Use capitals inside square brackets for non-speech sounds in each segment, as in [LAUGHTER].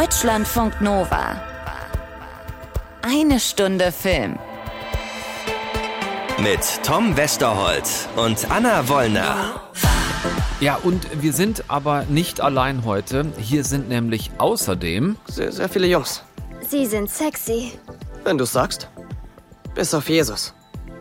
Deutschlandfunk Nova. Eine Stunde Film. Mit Tom Westerholt und Anna Wollner. Ja, und wir sind aber nicht allein heute. Hier sind nämlich außerdem Sehr, sehr viele Jungs. Sie sind sexy. Wenn du sagst. Bis auf Jesus.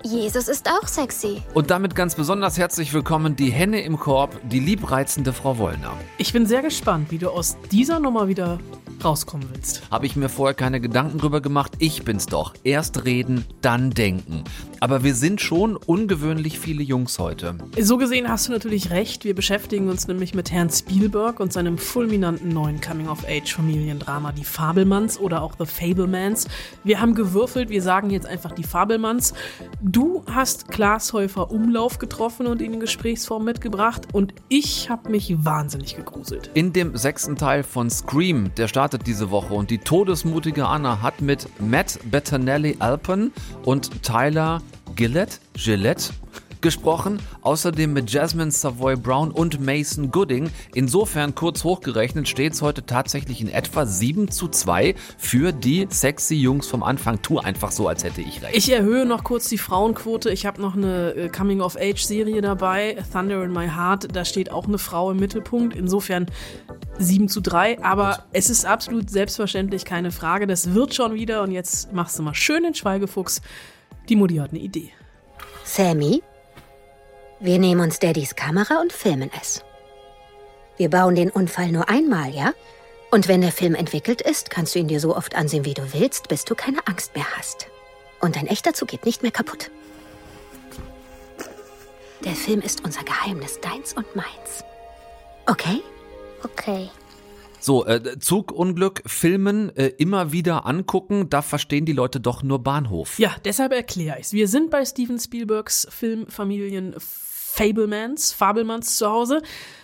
Jesus ist auch sexy. und damit ganz besonders herzlich willkommen die Henne im Korb, die liebreizende Frau Wollner. Ich bin sehr gespannt, wie du aus dieser Nummer wieder rauskommen willst. Habe ich mir vorher keine Gedanken drüber gemacht. Ich bin's doch. Erst reden, dann denken. Aber wir sind schon ungewöhnlich viele Jungs heute. So gesehen hast du natürlich recht. Wir beschäftigen uns nämlich mit Herrn Spielberg und seinem fulminanten neuen Coming-of-Age-Familiendrama Die Fabelmanns oder auch The Fablemans. Wir haben gewürfelt, wir sagen jetzt einfach Die Fabelmanns. Du hast Klaas Häufer Umlauf getroffen und ihn in Gesprächsform mitgebracht und ich habe mich wahnsinnig gegruselt. In dem sechsten Teil von Scream, der startet diese Woche und die todesmutige Anna hat mit Matt Bettinelli Alpen und Tyler Gillette, Gillette gesprochen, außerdem mit Jasmine Savoy Brown und Mason Gooding. Insofern kurz hochgerechnet steht es heute tatsächlich in etwa 7 zu 2 für die sexy Jungs vom Anfang. Tu einfach so, als hätte ich recht. Ich erhöhe noch kurz die Frauenquote. Ich habe noch eine äh, Coming-of-Age-Serie dabei, Thunder in My Heart. Da steht auch eine Frau im Mittelpunkt. Insofern 7 zu 3. Aber es ist absolut selbstverständlich keine Frage. Das wird schon wieder. Und jetzt machst du mal schön den Schweigefuchs. Die Mutti hat eine Idee. Sammy, wir nehmen uns Daddys Kamera und filmen es. Wir bauen den Unfall nur einmal, ja? Und wenn der Film entwickelt ist, kannst du ihn dir so oft ansehen, wie du willst, bis du keine Angst mehr hast. Und ein echter Zug geht nicht mehr kaputt. Der Film ist unser Geheimnis, deins und meins. Okay? Okay. So, äh, Zugunglück, Filmen, äh, immer wieder angucken, da verstehen die Leute doch nur Bahnhof. Ja, deshalb erkläre ich's. Wir sind bei Steven Spielbergs Filmfamilien Fablemans, Fabelmanns zu Hause.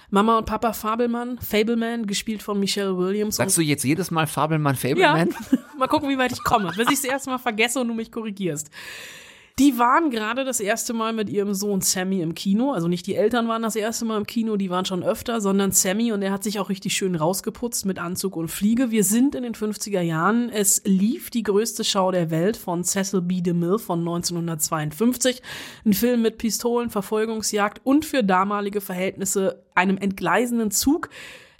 Mama und Papa Fabelmann, Fableman, gespielt von Michelle Williams. Sagst du jetzt jedes Mal Fabelmann, Ja, Fableman? [LAUGHS] mal gucken, wie weit ich komme, bis ich es erste Mal vergesse und du mich korrigierst. Die waren gerade das erste Mal mit ihrem Sohn Sammy im Kino. Also nicht die Eltern waren das erste Mal im Kino, die waren schon öfter, sondern Sammy und er hat sich auch richtig schön rausgeputzt mit Anzug und Fliege. Wir sind in den 50er Jahren. Es lief die größte Schau der Welt von Cecil B. DeMille von 1952. Ein Film mit Pistolen, Verfolgungsjagd und für damalige Verhältnisse einem entgleisenden Zug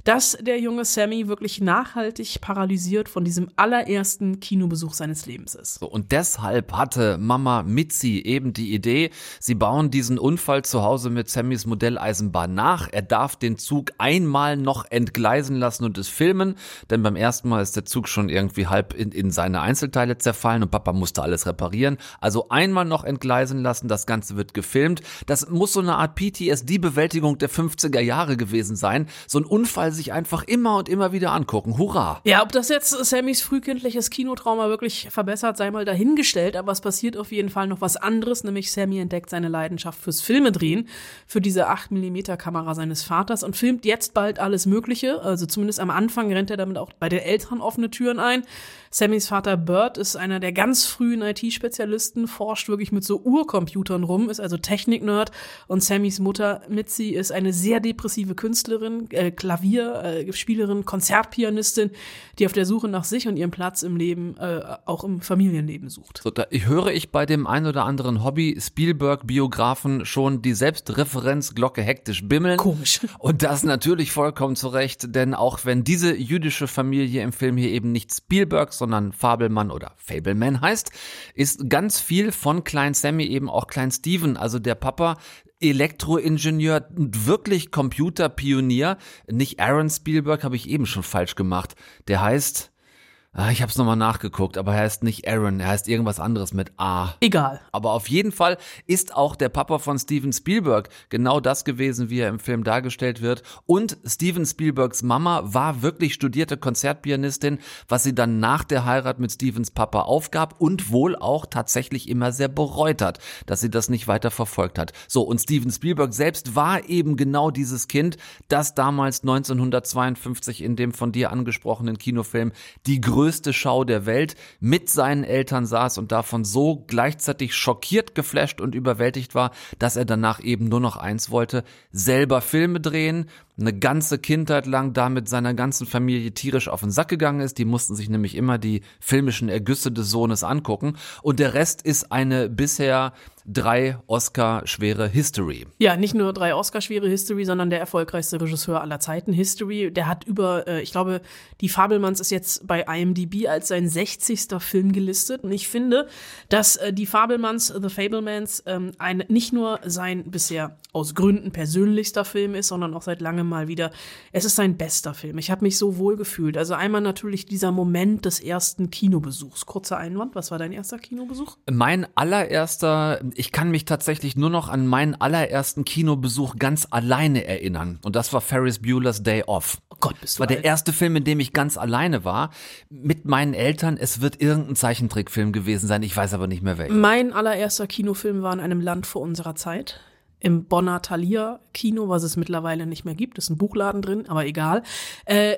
dass der junge Sammy wirklich nachhaltig paralysiert von diesem allerersten Kinobesuch seines Lebens ist. So, und deshalb hatte Mama Mitzi eben die Idee, sie bauen diesen Unfall zu Hause mit Sammys Modelleisenbahn nach. Er darf den Zug einmal noch entgleisen lassen und es filmen, denn beim ersten Mal ist der Zug schon irgendwie halb in, in seine Einzelteile zerfallen und Papa musste alles reparieren. Also einmal noch entgleisen lassen, das Ganze wird gefilmt. Das muss so eine Art PTSD-Bewältigung der 50er Jahre gewesen sein. So ein Unfall sich einfach immer und immer wieder angucken. Hurra! Ja, ob das jetzt Sammys frühkindliches Kinotrauma wirklich verbessert, sei mal dahingestellt, aber es passiert auf jeden Fall noch was anderes, nämlich Sammy entdeckt seine Leidenschaft fürs Filmedrehen, für diese 8mm Kamera seines Vaters und filmt jetzt bald alles Mögliche, also zumindest am Anfang rennt er damit auch bei den Eltern offene Türen ein. Sammys Vater Bert ist einer der ganz frühen IT-Spezialisten, forscht wirklich mit so Urcomputern rum, ist also Technik-Nerd und Sammys Mutter Mitzi ist eine sehr depressive Künstlerin, äh, Klavierspielerin, Konzertpianistin, die auf der Suche nach sich und ihrem Platz im Leben, äh, auch im Familienleben sucht. So, da höre ich bei dem ein oder anderen Hobby-Spielberg-Biografen schon die Selbstreferenzglocke hektisch bimmeln. Komisch. Und das natürlich vollkommen zu Recht, denn auch wenn diese jüdische Familie im Film hier eben nicht Spielberg, sondern Fabelmann oder Fableman heißt, ist ganz viel von Klein Sammy eben auch Klein Steven, also der Papa, Elektroingenieur wirklich Computerpionier. Nicht Aaron Spielberg habe ich eben schon falsch gemacht. Der heißt, ah, ich habe es nochmal nachgeguckt, aber er heißt nicht Aaron, er heißt irgendwas anderes mit A. Egal. Aber auf jeden Fall ist auch der Papa von Steven Spielberg genau das gewesen, wie er im Film dargestellt wird. Und Steven Spielbergs Mama war wirklich studierte Konzertpianistin, was sie dann nach der Heirat mit Stevens Papa aufgab und wohl auch tatsächlich immer sehr bereut hat, dass sie das nicht weiter verfolgt hat. So, und Steven Spielberg selbst war eben genau dieses Kind, das damals 1952 in dem von dir angesprochenen Kinofilm die größte größte Schau der Welt mit seinen Eltern saß und davon so gleichzeitig schockiert, geflasht und überwältigt war, dass er danach eben nur noch eins wollte, selber Filme drehen, eine ganze Kindheit lang da mit seiner ganzen Familie tierisch auf den Sack gegangen ist. Die mussten sich nämlich immer die filmischen Ergüsse des Sohnes angucken. Und der Rest ist eine bisher drei Oscar-schwere History. Ja, nicht nur drei Oscar-schwere History, sondern der erfolgreichste Regisseur aller Zeiten History. Der hat über, äh, ich glaube, die Fabelmanns ist jetzt bei IMDb als sein 60. Film gelistet. Und ich finde, dass äh, die Fabelmanns, The Fablemans, ähm, ein, nicht nur sein bisher aus Gründen persönlichster Film ist, sondern auch seit langem mal wieder, es ist sein bester Film. Ich habe mich so wohl gefühlt. Also einmal natürlich dieser Moment des ersten Kinobesuchs. Kurzer Einwand, was war dein erster Kinobesuch? Mein allererster, ich kann mich tatsächlich nur noch an meinen allerersten Kinobesuch ganz alleine erinnern. Und das war Ferris Bueller's Day Off. Oh Gott, bist du war der alt. erste Film, in dem ich ganz alleine war. Mit meinen Eltern. Es wird irgendein Zeichentrickfilm gewesen sein. Ich weiß aber nicht mehr welcher. Mein allererster Kinofilm war in einem Land vor unserer Zeit. Im Bonner Thalia Kino, was es mittlerweile nicht mehr gibt. Ist ein Buchladen drin, aber egal. Äh,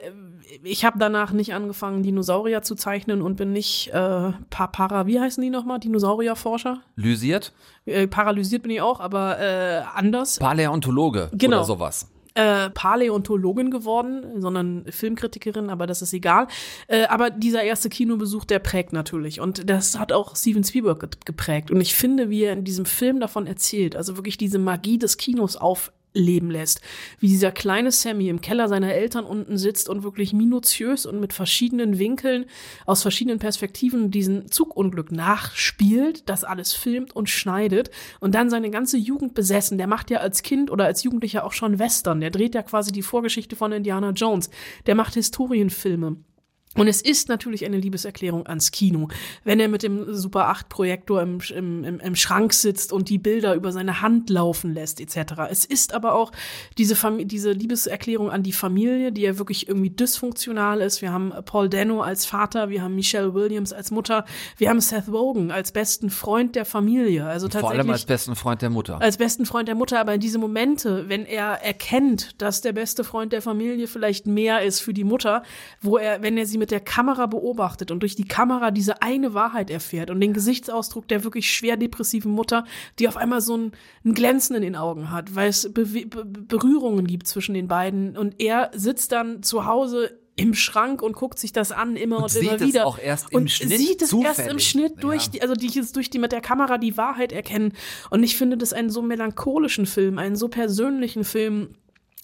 ich habe danach nicht angefangen, Dinosaurier zu zeichnen und bin nicht äh, pa para, wie heißen die nochmal? Dinosaurierforscher? Lysiert? Äh, paralysiert bin ich auch, aber äh, anders. Paläontologe Genau. oder sowas. äh, Paläontologin geworden, sondern Filmkritikerin, aber das ist egal. Äh, aber dieser erste Kinobesuch, der prägt natürlich. Und das hat auch Steven Spielberg ge- geprägt. Und ich finde, wie er in diesem Film davon erzählt, also wirklich diese Magie des Kinos aufleben lässt, wie dieser kleine Sammy im Keller seiner Eltern unten sitzt und wirklich minutiös und mit verschiedenen Winkeln aus verschiedenen Perspektiven diesen Zugunglück nachspielt, das alles filmt und schneidet und dann seine ganze Jugend besessen. Der macht ja als Kind oder als Jugendlicher auch schon Western. Der dreht ja quasi die Vorgeschichte von Indiana Jones. Der macht Historienfilme. Und es ist natürlich eine Liebeserklärung ans Kino, wenn er mit dem Super 8 Projektor im, im, im, Schrank sitzt und die Bilder über seine Hand laufen lässt etc. Es ist aber auch diese, Fam diese Liebeserklärung an die Familie, die ja wirklich irgendwie dysfunktional ist. Wir haben Paul Dano als Vater, wir haben Michelle Williams als Mutter, wir haben Seth Rogen als besten Freund der Familie. Also tatsächlich Vor allem als besten Freund der Mutter. als besten Freund der Mutter, aber in diese Momente, wenn er erkennt, dass der beste Freund der Familie vielleicht mehr ist für die Mutter, wo er, wenn er sie mit der Kamera beobachtet und durch die Kamera diese eine Wahrheit erfährt und den Gesichtsausdruck der wirklich schwer depressiven Mutter, die auf einmal so ein, ein Glänzen in den Augen hat, weil es Bewe Be Berührungen gibt zwischen den beiden und er sitzt dann zu Hause im Schrank und guckt sich das an immer und, Und immer sieht es wieder auch erst im und Schnitt sieht es erst im zufällig. Schnitt durch Ja. die, also die jetzt durch die mit der Kamera die Wahrheit erkennen. Und ich finde das einen so melancholischen Film, einen so persönlichen Film.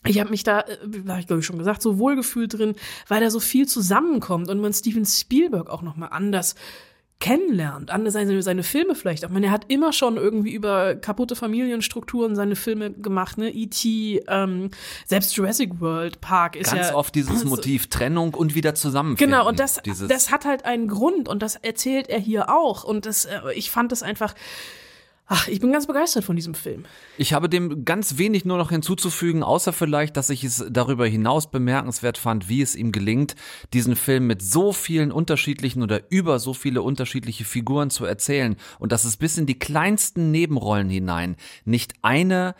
Ich habe mich da, äh, habe ich glaube ich schon gesagt, so wohlgefühlt drin, weil da so viel zusammenkommt und man Steven Spielberg auch noch mal anders kennenlernt, anders seine, seine Filme vielleicht. Ich meine, er hat immer schon irgendwie über kaputte Familienstrukturen seine Filme gemacht, ne? E.T., ähm, selbst Jurassic World Park ist Ganz ja oft dieses [LAUGHS] Motiv Trennung und wieder zusammenfinden. Genau, und das, Dieses, das hat halt einen Grund und das erzählt er hier auch. Und das, äh, ich fand das einfach, ach, ich bin ganz begeistert von diesem Film. Ich habe dem ganz wenig nur noch hinzuzufügen, außer vielleicht, dass ich es darüber hinaus bemerkenswert fand, wie es ihm gelingt, diesen Film mit so vielen unterschiedlichen oder über so viele unterschiedliche Figuren zu erzählen und dass es bis in die kleinsten Nebenrollen hinein nicht eine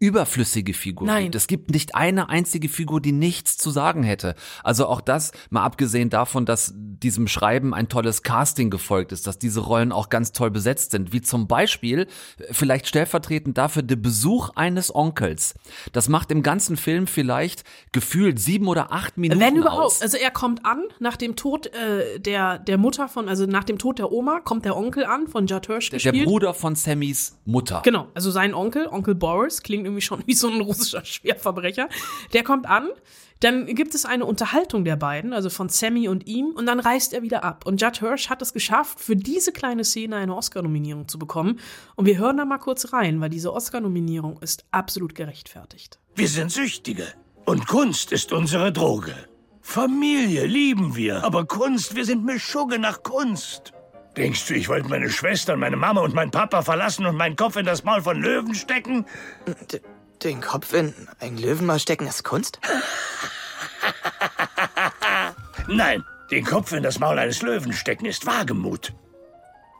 überflüssige Figur Nein. gibt. Es gibt nicht eine einzige Figur, die nichts zu sagen hätte. Also auch das, mal abgesehen davon, dass diesem Schreiben ein tolles Casting gefolgt ist, dass diese Rollen auch ganz toll besetzt sind, wie zum Beispiel vielleicht stellvertretend dafür der Besuch eines Onkels. Das macht im ganzen Film vielleicht gefühlt sieben oder acht Minuten Wenn überhaupt. aus. Also er kommt an, nach dem Tod äh, der, der Mutter von, also nach dem Tod der Oma, kommt der Onkel an, von Judd Hirsch der gespielt. Bruder von Sammys Mutter. Genau, also sein Onkel, Onkel Boris, klingt irgendwie schon [LAUGHS] wie so ein russischer Schwerverbrecher. Der kommt an, dann gibt es eine Unterhaltung der beiden, also von Sammy und ihm, und dann reist er wieder ab. Und Judd Hirsch hat es geschafft, für diese kleine Szene eine Oscar-Nominierung zu bekommen. Und wir hören da mal kurz rein, weil diese Oscar-Nominierung ist absolut gerechtfertigt. Wir sind Süchtige. Und Kunst ist unsere Droge. Familie lieben wir, aber Kunst, wir sind Mischugge nach Kunst. Denkst du, ich wollte meine Schwester, meine Mama und meinen Papa verlassen und meinen Kopf in das Maul von Löwen stecken? D den Kopf in ein Löwenmaul stecken ist Kunst? [LAUGHS] Nein, den Kopf in das Maul eines Löwen stecken ist Wagemut.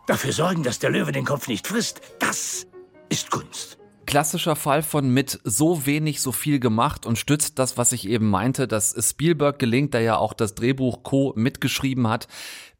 Dafür sorgen, dass der Löwe den Kopf nicht frisst, das ist Kunst. klassischer Fall von mit so wenig so viel gemacht und stützt das, was ich eben meinte, dass Spielberg gelingt, der ja auch das Drehbuch Co. mitgeschrieben hat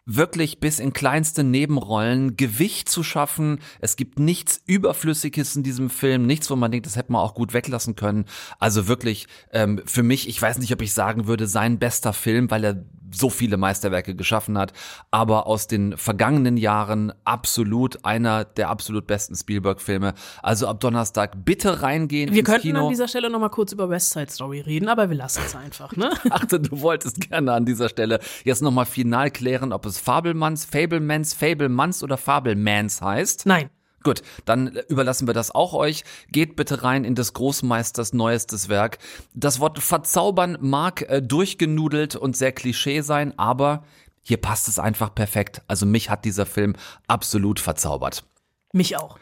wirklich bis in kleinste Nebenrollen Gewicht zu schaffen. Es gibt nichts Überflüssiges in diesem Film, nichts, wo man denkt, das hätte man auch gut weglassen können. Also wirklich ähm, für mich, ich weiß nicht, ob ich sagen würde, sein bester Film, weil er so viele Meisterwerke geschaffen hat, aber aus den vergangenen Jahren absolut einer der absolut besten Spielberg-Filme. Also ab Donnerstag bitte reingehen. Wir könnten Kino. an dieser Stelle noch mal kurz über West Side Story reden, aber wir lassen es einfach, ne? [LAUGHS] Ich dachte, du wolltest gerne an dieser Stelle jetzt nochmal final klären, ob es Fabelmanns, Fablemans, Fablemans oder Fabelmans heißt. Nein. Gut, dann überlassen wir das auch euch. Geht bitte rein in des Großmeisters neuestes Werk. Das Wort verzaubern mag äh, durchgenudelt und sehr Klischee sein, aber hier passt es einfach perfekt. Also mich hat dieser Film absolut verzaubert. Mich auch.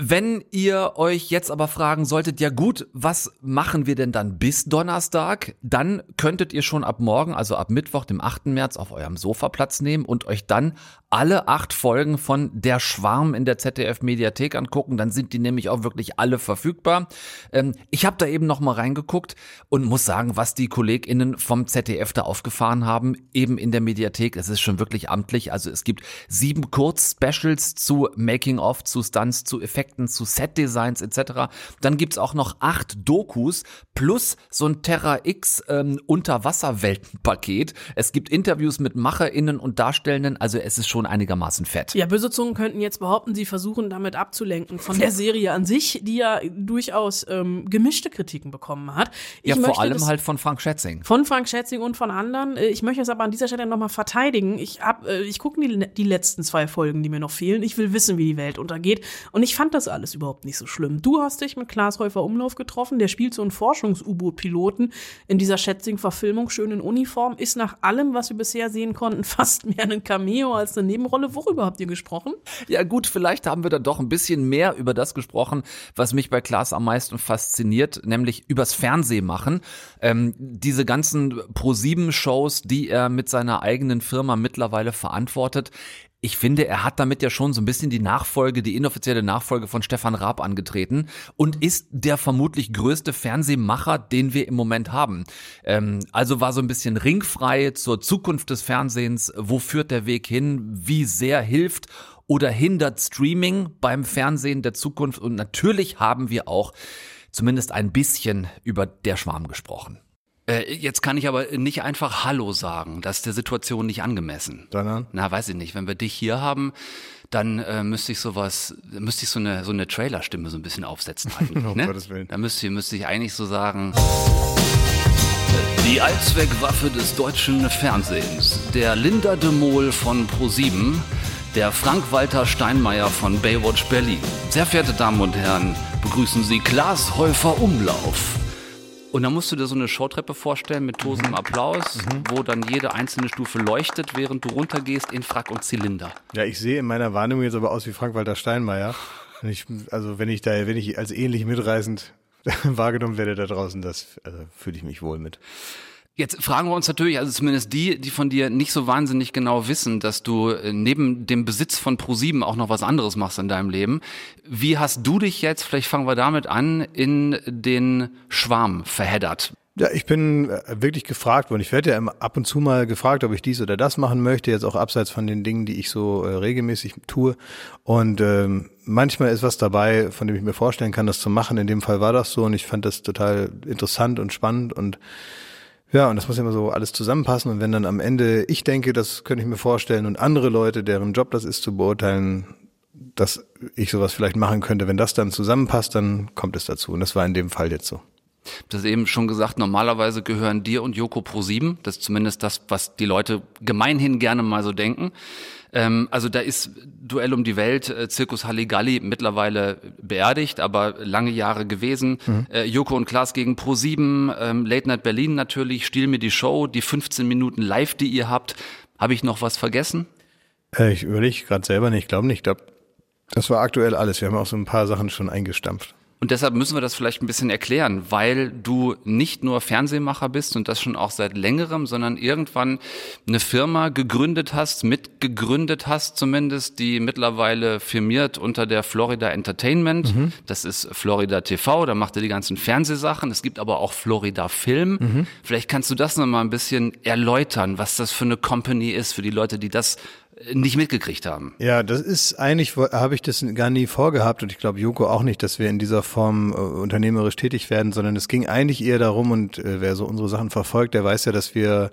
Wenn ihr euch jetzt aber fragen solltet, ja gut, was machen wir denn dann bis Donnerstag? Dann könntet ihr schon ab morgen, also ab Mittwoch, dem 8. März, auf eurem Sofa Platz nehmen und euch dann alle acht Folgen von Der Schwarm in der ZDF-Mediathek angucken. Dann sind die nämlich auch wirklich alle verfügbar. Ähm, ich habe da eben noch mal reingeguckt und muss sagen, was die KollegInnen vom ZDF da aufgefahren haben, eben in der Mediathek, es ist schon wirklich amtlich. Also es gibt sieben Kurz-Specials zu Making-of, zu Stunts, zu Effekten, zu Set-Designs etc. Dann gibt's auch noch acht Dokus plus so ein Terra X ähm, Unterwasserwelten-Paket. Es gibt Interviews mit MacherInnen und Darstellenden. Also es ist schon einigermaßen fett. Ja, böse Zungen könnten jetzt behaupten, sie versuchen damit abzulenken von der Serie an sich, die ja durchaus ähm, gemischte Kritiken bekommen hat. Ich ja, vor allem halt von Frank Schätzing. Von Frank Schätzing und von anderen. Äh, Ich möchte es aber an dieser Stelle nochmal verteidigen. Ich, hab, äh, ich gucke die, die letzten zwei Folgen, die mir noch fehlen. Ich will wissen, wie die Welt untergeht. Und ich fand das alles überhaupt nicht so schlimm. Du hast dich mit Klaas Häufer Umlauf getroffen. Der spielt so einen Forschungs-U-Boot-Piloten in dieser Schätzing-Verfilmung, schön in Uniform. Ist nach allem, was wir bisher sehen konnten, [LAUGHS] fast mehr ein Cameo als eine Nebenrolle. Worüber habt ihr gesprochen? Ja gut, vielleicht haben wir dann doch ein bisschen mehr über das gesprochen, was mich bei Klaas am meisten fasziniert, nämlich übers Fernsehen machen. Ähm, diese ganzen Pro-7-Shows, die er mit seiner eigenen Firma mittlerweile verantwortet. Ich finde, er hat damit ja schon so ein bisschen die Nachfolge, die inoffizielle Nachfolge von Stefan Raab angetreten und ist der vermutlich größte Fernsehmacher, den wir im Moment haben. Ähm, also war so ein bisschen ringfrei zur Zukunft des Fernsehens. Wo führt der Weg hin? Wie sehr hilft oder hindert Streaming beim Fernsehen der Zukunft? Und natürlich haben wir auch zumindest ein bisschen über der Schwarm gesprochen. Äh, jetzt kann ich aber nicht einfach Hallo sagen. Das ist der Situation nicht angemessen. Sondern? Na, weiß ich nicht. Wenn wir dich hier haben, dann äh, müsste ich sowas, müsste ich so eine so eine Trailerstimme so ein bisschen aufsetzen [LAUGHS] eigentlich. Um ne? Gottes Willen. Da müsste, müsste ich eigentlich so sagen. Die Allzweckwaffe des deutschen Fernsehens. Der Linda de Mol von Pro7. Der Frank-Walter Steinmeier von Baywatch Berlin. Sehr verehrte Damen und Herren, begrüßen Sie Klaas Häufer Umlauf. Und dann musst du dir so eine Showtreppe vorstellen mit tosendem Applaus, wo dann jede einzelne Stufe leuchtet, während du runtergehst in Frack und Zylinder. Ja, ich sehe in meiner Wahrnehmung jetzt aber aus wie Frank-Walter Steinmeier. Und Ich, also wenn ich da, wenn ich als ähnlich mitreißend [LAUGHS] wahrgenommen werde da draußen, das also fühle ich mich wohl mit. Jetzt fragen wir uns natürlich, also zumindest die, die von dir nicht so wahnsinnig genau wissen, dass du äh, neben dem Besitz von ProSieben auch noch was anderes machst in deinem Leben. Wie hast du dich jetzt, vielleicht fangen wir damit an, in den Schwarm verheddert? Ja, ich bin äh, wirklich gefragt worden. Ich werde ja ab und zu mal gefragt, ob ich dies oder das machen möchte, jetzt auch abseits von den Dingen, die ich so äh, regelmäßig tue. Und ähm, manchmal ist was dabei, von dem ich mir vorstellen kann, das zu machen. In dem Fall war das so und ich fand das total interessant und spannend und ja, und das muss immer so alles zusammenpassen. Und wenn dann am Ende ich denke, das könnte ich mir vorstellen und andere Leute, deren Job das ist, zu beurteilen, dass ich sowas vielleicht machen könnte, wenn das dann zusammenpasst, dann kommt es dazu. Und das war in dem Fall jetzt so. Das eben schon gesagt, normalerweise gehören dir und Joko Pro 7. Das ist zumindest das, was die Leute gemeinhin gerne mal so denken. Ähm, also da ist Duell um die Welt, äh, Zirkus Halligalli mittlerweile beerdigt, aber lange Jahre gewesen. Äh, Joko und Klaas gegen Pro 7, ähm, Late Night Berlin natürlich, Stiehl mir die Show, die 15 Minuten live, die ihr habt. Habe ich noch was vergessen? Äh, ich überlege gerade selber nicht, ich glaube nicht. Ich glaube, das war aktuell alles. Wir haben auch so ein paar Sachen schon eingestampft. Und deshalb müssen wir das vielleicht ein bisschen erklären, weil du nicht nur Fernsehmacher bist und das schon auch seit längerem, sondern irgendwann eine Firma gegründet hast, mitgegründet hast zumindest, die mittlerweile firmiert unter der Florida Entertainment. Mhm. Das ist Florida TV, da macht er die ganzen Fernsehsachen. Es gibt aber auch Florida Film. Mhm. Vielleicht kannst du das nochmal ein bisschen erläutern, was das für eine Company ist, für die Leute, die das nicht mitgekriegt haben. Ja, das ist eigentlich, habe ich das gar nie vorgehabt und ich glaube Joko auch nicht, dass wir in dieser Form äh, unternehmerisch tätig werden, sondern es ging eigentlich eher darum und äh, wer so unsere Sachen verfolgt, der weiß ja, dass wir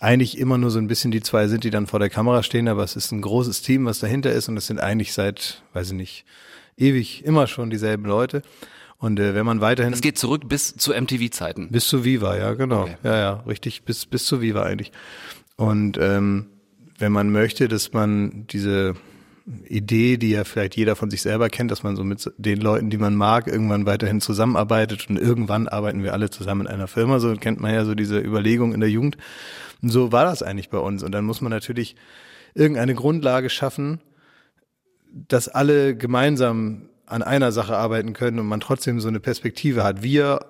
eigentlich immer nur so ein bisschen die zwei sind, die dann vor der Kamera stehen, aber es ist ein großes Team, was dahinter ist und es sind eigentlich seit, weiß ich nicht, ewig immer schon dieselben Leute. Und äh, wenn man weiterhin. Es geht zurück bis zu MTV-Zeiten. Bis zu Viva, ja, genau. Okay. Ja, ja, richtig, bis, bis zu Viva eigentlich. Und ähm, wenn man möchte, dass man diese Idee, die ja vielleicht jeder von sich selber kennt, dass man so mit den Leuten, die man mag, irgendwann weiterhin zusammenarbeitet und irgendwann arbeiten wir alle zusammen in einer Firma. So kennt man ja so diese Überlegung in der Jugend. Und so war das eigentlich bei uns. Und dann muss man natürlich irgendeine Grundlage schaffen, dass alle gemeinsam an einer Sache arbeiten können und man trotzdem so eine Perspektive hat. Wir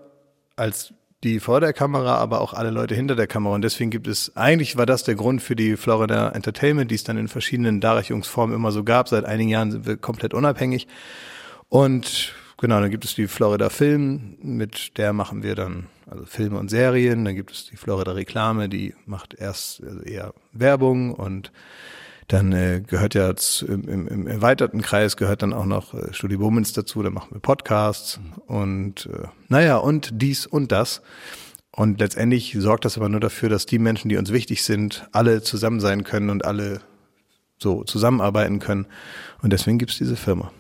als die vor der Kamera, aber auch alle Leute hinter der Kamera. Und deswegen gibt es, eigentlich war das der Grund für die Florida Entertainment, die es dann in verschiedenen Darreichungsformen immer so gab. Seit einigen Jahren sind wir komplett unabhängig. Und genau, dann gibt es die Florida Film, mit der machen wir dann also Filme und Serien. Dann gibt es die Florida Reklame, die macht erst also eher Werbung und dann äh, gehört ja im, im, im erweiterten Kreis gehört dann auch noch äh, Studio Womens dazu, da machen wir Podcasts und äh, naja, und dies und das. Und letztendlich sorgt das aber nur dafür, dass die Menschen, die uns wichtig sind, alle zusammen sein können und alle so zusammenarbeiten können. Und deswegen gibt's diese Firma.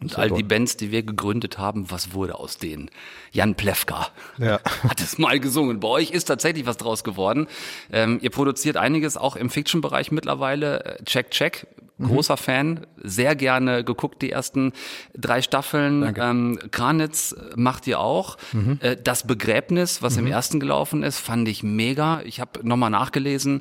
Und all die Bands, die wir gegründet haben, was wurde aus denen? Jan Plewka ja. [LAUGHS] hat es mal gesungen. Bei euch ist tatsächlich was draus geworden. Ähm, ihr produziert einiges auch im Fiction-Bereich mittlerweile. Äh, check, check. Mhm. Großer mhm. Fan, sehr gerne geguckt, die ersten drei Staffeln. Danke. Ähm, Kranitz macht ihr auch. Mhm. Äh, das Begräbnis, was mhm. im ersten gelaufen ist, fand ich mega. Ich habe nochmal nachgelesen,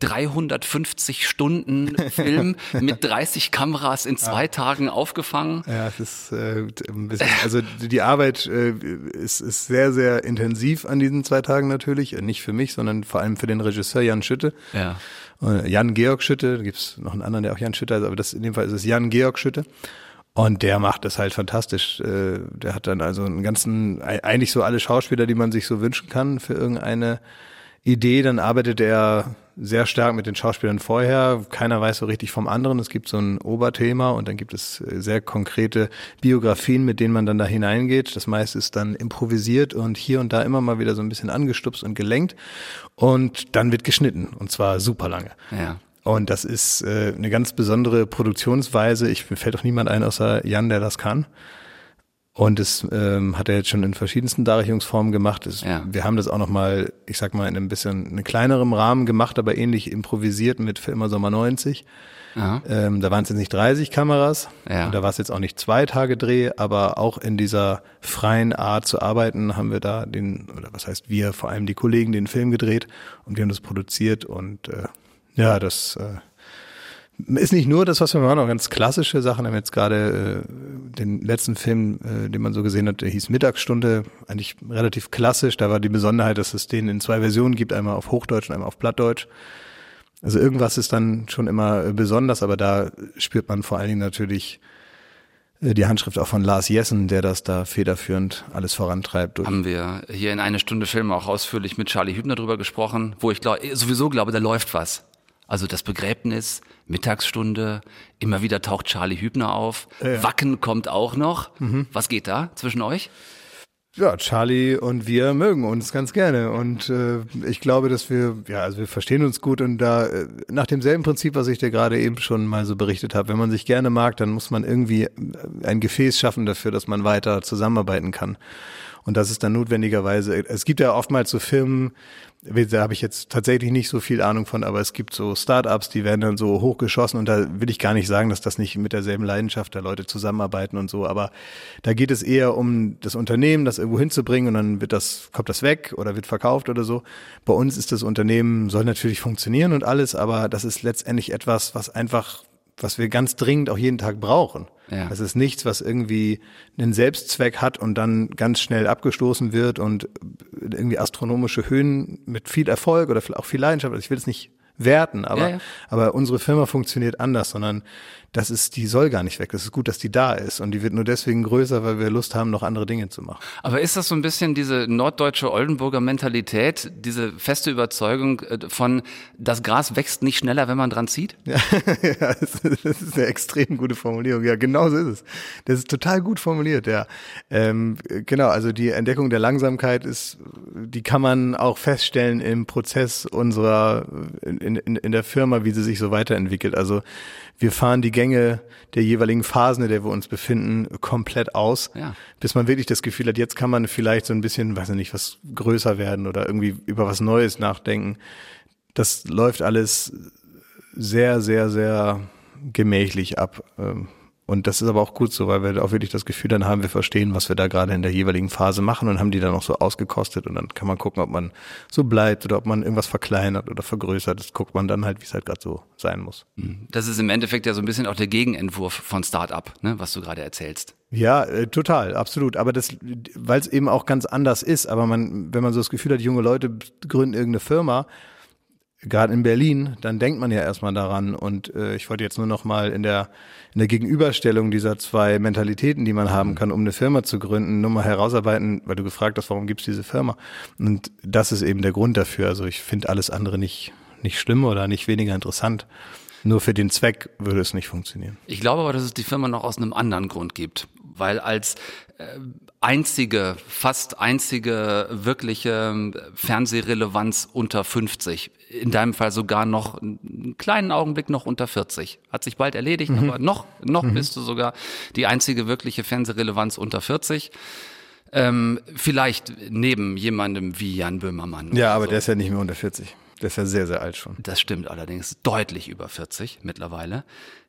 350 Stunden [LAUGHS] Film mit 30 Kameras in zwei ja. Tagen aufgefangen. Ja, es ist äh, ein bisschen, also die Arbeit äh, ist, ist sehr, sehr intensiv an diesen zwei Tagen natürlich. Nicht für mich, sondern vor allem für den Regisseur Jan Schütte. Ja. Jan-Georg Schütte, da gibt's noch einen anderen, der auch Jan Schütte heißt, aber das, in dem Fall ist es Jan-Georg Schütte. Und der macht das halt fantastisch. Äh, der hat dann also einen ganzen, eigentlich so alle Schauspieler, die man sich so wünschen kann für irgendeine Idee. Dann arbeitet er sehr stark mit den Schauspielern vorher. Keiner weiß so richtig vom anderen. Es gibt so ein Oberthema und dann gibt es äh, sehr konkrete Biografien, mit denen man dann da hineingeht. Das meiste ist dann improvisiert und hier und da immer mal wieder so ein bisschen angestupst und gelenkt. Und dann wird geschnitten und zwar super lange. Ja. Und das ist äh, eine ganz besondere Produktionsweise. Ich mir fällt auch niemand ein außer Jan, der das kann. Und das ähm, hat er jetzt schon in verschiedensten Darreichungsformen gemacht. Das, ja. Wir haben das auch noch mal, ich sag mal, in einem bisschen einem kleinerem Rahmen gemacht, aber ähnlich improvisiert mit Filmer Sommer 90. Ähm, da waren es jetzt nicht 30 Kameras. Ja. Und da war es jetzt auch nicht zwei Tage Dreh, aber auch in dieser freien Art zu arbeiten haben wir da den, oder was heißt wir, vor allem die Kollegen, den Film gedreht und wir haben das produziert und äh, ja, das äh, ist nicht nur das, was wir machen, auch ganz klassische Sachen. Wir haben jetzt gerade äh, den letzten Film, äh, den man so gesehen hat, der hieß Mittagsstunde, eigentlich relativ klassisch. Da war die Besonderheit, dass es den in zwei Versionen gibt, einmal auf Hochdeutsch und einmal auf Plattdeutsch. Also irgendwas ist dann schon immer äh, besonders, aber da spürt man vor allen Dingen natürlich äh, die Handschrift auch von Lars Jessen, der das da federführend alles vorantreibt. Haben wir hier in eine Stunde Film auch ausführlich mit Charlie Hübner drüber gesprochen, wo ich glaub, sowieso glaube, da läuft was. Also das Begräbnis, Mittagsstunde, immer wieder taucht Charlie Hübner auf. Ja. Wacken kommt auch noch. Mhm. Was geht da zwischen euch? Ja, Charlie und wir mögen uns ganz gerne und äh, ich glaube, dass wir, ja, also wir verstehen uns gut und da äh, nach demselben Prinzip, was ich dir gerade eben schon mal so berichtet habe, wenn man sich gerne mag, dann muss man irgendwie äh, ein Gefäß schaffen dafür, dass man weiter zusammenarbeiten kann. Und das ist dann notwendigerweise, es gibt ja oftmals so Firmen, da habe ich jetzt tatsächlich nicht so viel Ahnung von, aber es gibt so Startups, die werden dann so hochgeschossen und da will ich gar nicht sagen, dass das nicht mit derselben Leidenschaft der Leute zusammenarbeiten und so, aber da geht es eher um das Unternehmen, das irgendwo hinzubringen und dann wird das, kommt das weg oder wird verkauft oder so. Bei uns ist das Unternehmen, soll natürlich funktionieren und alles, aber das ist letztendlich etwas, was einfach was wir ganz dringend auch jeden Tag brauchen. Ja. Das ist nichts, was irgendwie einen Selbstzweck hat und dann ganz schnell abgestoßen wird und irgendwie astronomische Höhen mit viel Erfolg oder auch viel Leidenschaft. Also ich will es nicht werten, aber, Ja, ja. aber unsere Firma funktioniert anders, sondern das ist, die soll gar nicht weg. Das ist gut, dass die da ist und die wird nur deswegen größer, weil wir Lust haben, noch andere Dinge zu machen. Aber ist das so ein bisschen diese norddeutsche Oldenburger Mentalität, diese feste Überzeugung äh, von, das Gras wächst nicht schneller, wenn man dran zieht? Ja, [LAUGHS] ja das, ist, das ist eine extrem gute Formulierung. Ja, genau so ist es. Das ist total gut formuliert, ja. Ähm, genau, also die Entdeckung der Langsamkeit ist, die kann man auch feststellen im Prozess unserer, in, in, in der Firma, wie sie sich so weiterentwickelt. Also wir fahren die Gänge der jeweiligen Phasen, in der wir uns befinden, komplett aus, Ja. bis man wirklich das Gefühl hat, jetzt kann man vielleicht so ein bisschen, weiß ich nicht, was größer werden oder irgendwie über was Neues nachdenken. Das läuft alles sehr, sehr, sehr gemächlich ab. Ähm, Und das ist aber auch gut so, weil wir auch wirklich das Gefühl dann haben, wir verstehen, was wir da gerade in der jeweiligen Phase machen und haben die dann auch so ausgekostet und dann kann man gucken, ob man so bleibt oder ob man irgendwas verkleinert oder vergrößert. Das guckt man dann halt, wie es halt gerade so sein muss. Das ist im Endeffekt ja so ein bisschen auch der Gegenentwurf von Start-up, ne, was du gerade erzählst. Ja, äh, total, absolut. Aber das, weil es eben auch ganz anders ist. Aber man, wenn man so das Gefühl hat, junge Leute gründen irgendeine Firma, gerade in Berlin, dann denkt man ja erstmal daran. Und äh, ich wollte jetzt nur noch mal in der in der Gegenüberstellung dieser zwei Mentalitäten, die man haben kann, um eine Firma zu gründen, nur mal herausarbeiten, weil du gefragt hast, warum gibt's diese Firma? Und das ist eben der Grund dafür. Also ich finde alles andere nicht nicht schlimm oder nicht weniger interessant. Nur für den Zweck würde es nicht funktionieren. Ich glaube aber, dass es die Firma noch aus einem anderen Grund gibt. Weil als äh, einzige, fast einzige wirkliche Fernsehrelevanz unter 50, in deinem Fall sogar noch einen kleinen Augenblick noch unter 40. Hat sich bald erledigt, Mhm. aber noch, noch bist du sogar die einzige wirkliche Fernsehrelevanz unter 40. Ähm, vielleicht neben jemandem wie Jan Böhmermann. Ja, aber so. der ist ja nicht mehr unter 40. Der ist ja sehr, sehr alt schon. Das stimmt allerdings deutlich über 40 mittlerweile.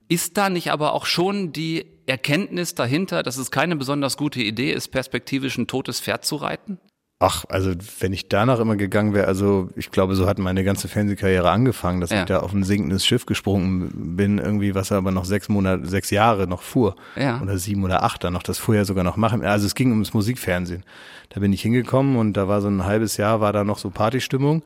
Ist da nicht aber auch schon die Erkenntnis dahinter, dass es keine besonders gute Idee ist, perspektivisch ein totes Pferd zu reiten? Ach, also wenn ich danach immer gegangen wäre, also ich glaube, so hat meine ganze Fernsehkarriere angefangen, dass Ja. ich da auf ein sinkendes Schiff gesprungen bin, irgendwie, was aber noch sechs Monate, sechs Jahre noch fuhr. Ja. Oder sieben oder acht dann noch, das ja sogar noch machen. Also es ging ums Musikfernsehen. Da bin ich hingekommen und da war so ein halbes Jahr, war da noch so Partystimmung.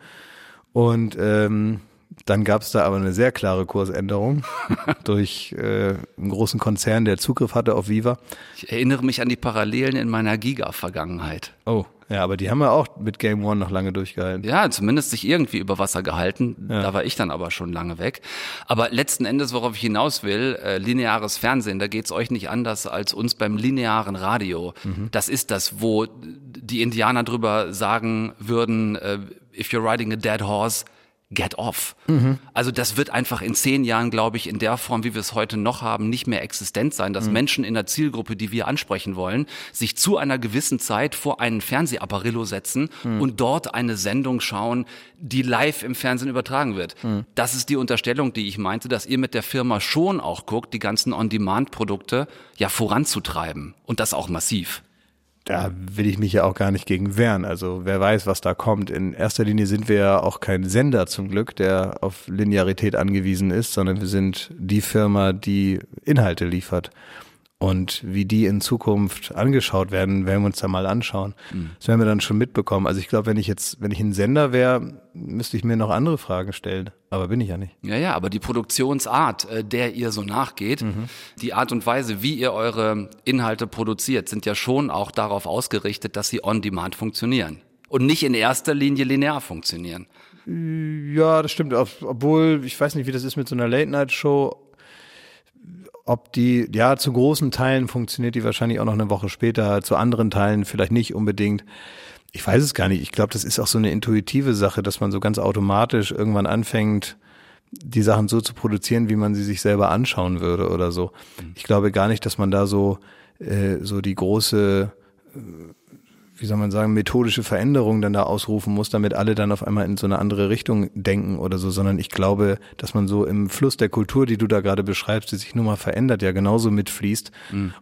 Und ähm, dann gab es da aber eine sehr klare Kursänderung [LAUGHS] durch äh, einen großen Konzern, der Zugriff hatte auf Viva. Ich erinnere mich an die Parallelen in meiner Giga-Vergangenheit. Oh. Ja, aber die haben ja auch mit Game One noch lange durchgehalten. Ja, zumindest sich irgendwie über Wasser gehalten. Da war ich dann aber schon lange weg. Aber letzten Endes, worauf ich hinaus will, äh, lineares Fernsehen, da geht's euch nicht anders als uns beim linearen Radio. Das ist das, wo die Indianer drüber sagen würden, äh, if you're riding a dead horse, get off. Also das wird einfach in zehn Jahren, glaube ich, in der Form, wie wir es heute noch haben, nicht mehr existent sein, dass Menschen in der Zielgruppe, die wir ansprechen wollen, sich zu einer gewissen Zeit vor einen Fernsehapparillo setzen und dort eine Sendung schauen, die live im Fernsehen übertragen wird. Das ist die Unterstellung, die ich meinte, dass ihr mit der Firma schon auch guckt, die ganzen On-Demand-Produkte ja voranzutreiben und das auch massiv. Da will ich mich ja auch gar nicht gegen wehren. Also wer weiß, was da kommt. In erster Linie sind wir ja auch kein Sender zum Glück, der auf Linearität angewiesen ist, sondern wir sind die Firma, die Inhalte liefert. Und wie die in Zukunft angeschaut werden, werden wir uns da mal anschauen. Das werden wir dann schon mitbekommen. Also ich glaube, wenn ich jetzt, wenn ich ein Sender wäre, müsste ich mir noch andere Fragen stellen. Aber bin ich ja nicht. Ja, ja, aber die Produktionsart, äh, der ihr so nachgeht, die Art und Weise, wie ihr eure Inhalte produziert, sind ja schon auch darauf ausgerichtet, dass sie on demand funktionieren. Und nicht in erster Linie linear funktionieren. Ja, das stimmt. Ob- Obwohl, ich weiß nicht, wie das ist mit so einer Late-Night-Show. Ob die, ja, zu großen Teilen funktioniert die wahrscheinlich auch noch eine Woche später, zu anderen Teilen vielleicht nicht unbedingt. Ich weiß es gar nicht. Ich glaube, das ist auch so eine intuitive Sache, dass man so ganz automatisch irgendwann anfängt, die Sachen so zu produzieren, wie man sie sich selber anschauen würde oder so. Ich glaube gar nicht, dass man da so, äh, so die große wie soll man sagen, methodische Veränderung dann da ausrufen muss, damit alle dann auf einmal in so eine andere Richtung denken oder so, sondern ich glaube, dass man so im Fluss der Kultur, die du da gerade beschreibst, die sich nur mal verändert, ja genauso mitfließt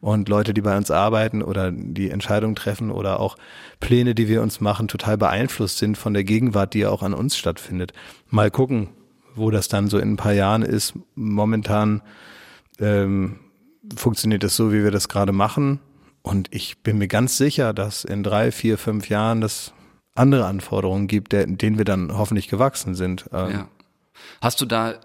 und Leute, die bei uns arbeiten oder die Entscheidung treffen oder auch Pläne, die wir uns machen, total beeinflusst sind von der Gegenwart, die ja auch an uns stattfindet. Mal gucken, wo das dann so in ein paar Jahren ist. Momentan ähm, funktioniert es so, wie wir das gerade machen. Und ich bin mir ganz sicher, dass in drei, vier, fünf Jahren das andere Anforderungen gibt, der, denen wir dann hoffentlich gewachsen sind. Ähm, Ja. Hast du da,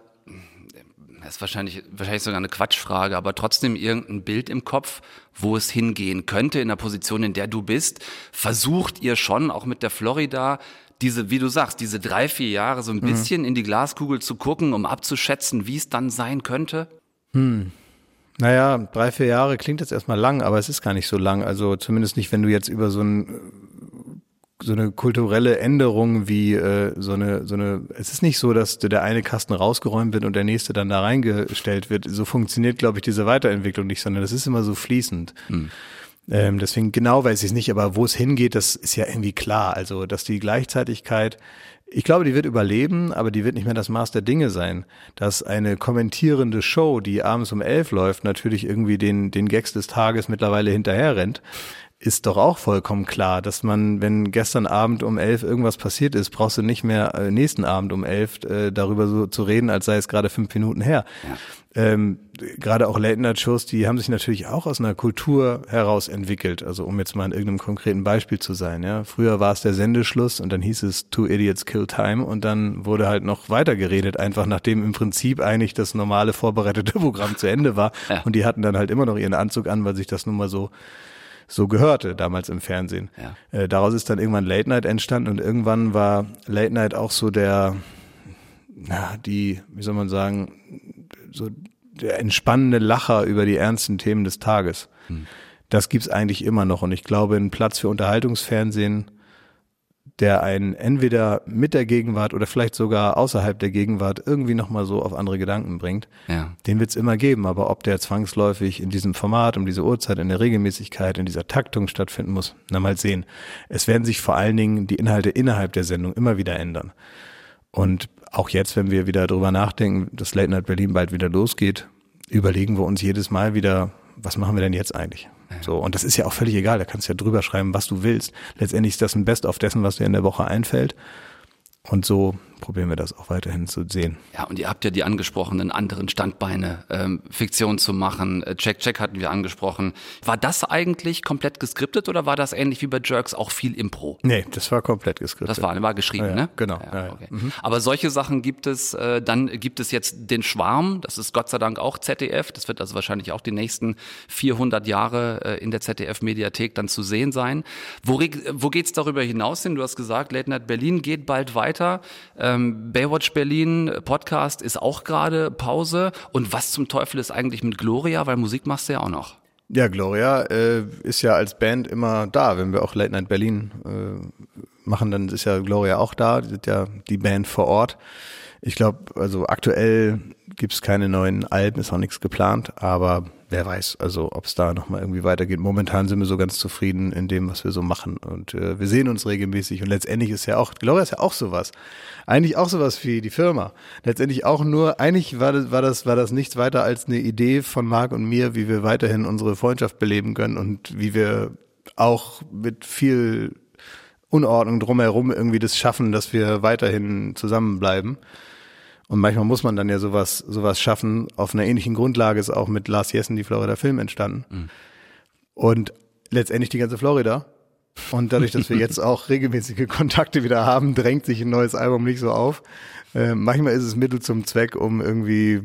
das ist wahrscheinlich, wahrscheinlich sogar eine Quatschfrage, aber trotzdem irgendein Bild im Kopf, wo es hingehen könnte in der Position, in der du bist? Versucht ihr schon, auch mit der Florida, diese, wie du sagst, diese drei, vier Jahre so ein bisschen in die Glaskugel zu gucken, um abzuschätzen, wie es dann sein könnte? Naja, drei, vier Jahre klingt jetzt erstmal lang, aber es ist gar nicht so lang. Also zumindest nicht, wenn du jetzt über so ein so eine kulturelle Änderung wie äh, so eine so eine es ist nicht so, dass der eine Kasten rausgeräumt wird und der nächste dann da reingestellt wird. So funktioniert, glaube ich, diese Weiterentwicklung nicht, sondern das ist immer so fließend. Ähm, deswegen genau weiß ich es nicht, aber wo es hingeht, das ist ja irgendwie klar. Also, dass die Gleichzeitigkeit, ich glaube, die wird überleben, aber die wird nicht mehr das Maß der Dinge sein. Dass eine kommentierende Show, die abends um elf läuft, natürlich irgendwie den, den Gags des Tages mittlerweile hinterher rennt, ist doch auch vollkommen klar, dass man, wenn gestern Abend um elf irgendwas passiert ist, brauchst du nicht mehr äh, nächsten Abend um elf äh, darüber so zu reden, als sei es gerade fünf Minuten her. Ähm, gerade auch Late-Night-Shows, die haben sich natürlich auch aus einer Kultur heraus entwickelt. Also um jetzt mal in irgendeinem konkreten Beispiel zu sein. Ja, früher war es der Sendeschluss und dann hieß es Two Idiots Kill Time und dann wurde halt noch weiter geredet, einfach nachdem im Prinzip eigentlich das normale vorbereitete [LAUGHS] Programm zu Ende war. Ja. Und die hatten dann halt immer noch ihren Anzug an, weil sich das nun mal so so gehörte damals im Fernsehen. Ja. Äh, daraus ist dann irgendwann Late Night entstanden und irgendwann war Late Night auch so der, na, die, wie soll man sagen, so der entspannende Lacher über die ernsten Themen des Tages. Das gibt's eigentlich immer noch und ich glaube, ein Platz für Unterhaltungsfernsehen, der einen entweder mit der Gegenwart oder vielleicht sogar außerhalb der Gegenwart irgendwie nochmal so auf andere Gedanken bringt, Ja. den wird's immer geben. Aber ob der zwangsläufig in diesem Format, um diese Uhrzeit, in der Regelmäßigkeit, in dieser Taktung stattfinden muss, na mal sehen. Es werden sich vor allen Dingen die Inhalte innerhalb der Sendung immer wieder ändern. Und auch jetzt, wenn wir wieder drüber nachdenken, dass Late Night Berlin bald wieder losgeht, überlegen wir uns jedes Mal wieder, was machen wir denn jetzt eigentlich? So, und das ist ja auch völlig egal, da kannst du ja drüber schreiben, was du willst. Letztendlich ist das ein Best-of dessen, was dir in der Woche einfällt. Und so probieren wir das auch weiterhin zu sehen. Ja, und ihr habt ja die angesprochenen anderen Standbeine, ähm, Fiktion zu machen. Äh, Check, Check hatten wir angesprochen. War das eigentlich komplett geskriptet oder war das ähnlich wie bei Jerks auch viel Impro? Nee, das war komplett geskriptet. Das war, war geschrieben, Ja, ja, ne? genau, Ja, okay. Aber solche Sachen gibt es, äh, dann gibt es jetzt den Schwarm, das ist Gott sei Dank auch ZDF, das wird also wahrscheinlich auch die nächsten 400 Jahre äh, in der ZDF-Mediathek dann zu sehen sein. Wo, wo geht's darüber hinaus hin? Du hast gesagt, Late Night Berlin geht bald weiter. Ähm, Baywatch Berlin Podcast ist auch gerade Pause. Und was zum Teufel ist eigentlich mit Gloria? Weil Musik machst du ja auch noch. Ja, Gloria äh, ist ja als Band immer da. Wenn wir auch Late Night Berlin äh, machen, dann ist ja Gloria auch da. Die sind ja die Band vor Ort. Ich glaube, also aktuell gibt's keine neuen Alben, ist auch nichts geplant, aber wer weiß, also ob es da nochmal irgendwie weitergeht. Momentan sind wir so ganz zufrieden in dem, was wir so machen. Und äh, wir sehen uns regelmäßig und letztendlich ist ja auch, Gloria ist ja auch sowas. Eigentlich auch sowas wie die Firma. Letztendlich auch nur, eigentlich war das, war das, war das nichts weiter als eine Idee von Marc und mir, wie wir weiterhin unsere Freundschaft beleben können und wie wir auch mit viel Unordnung drumherum irgendwie das schaffen, dass wir weiterhin zusammenbleiben. Und manchmal muss man dann ja sowas, sowas schaffen. Auf einer ähnlichen Grundlage ist auch mit Lars Jessen die Florida Film entstanden. Und letztendlich die ganze Florida. Und dadurch, dass wir [LAUGHS] jetzt auch regelmäßige Kontakte wieder haben, drängt sich ein neues Album nicht so auf. Äh, manchmal ist es Mittel zum Zweck, um irgendwie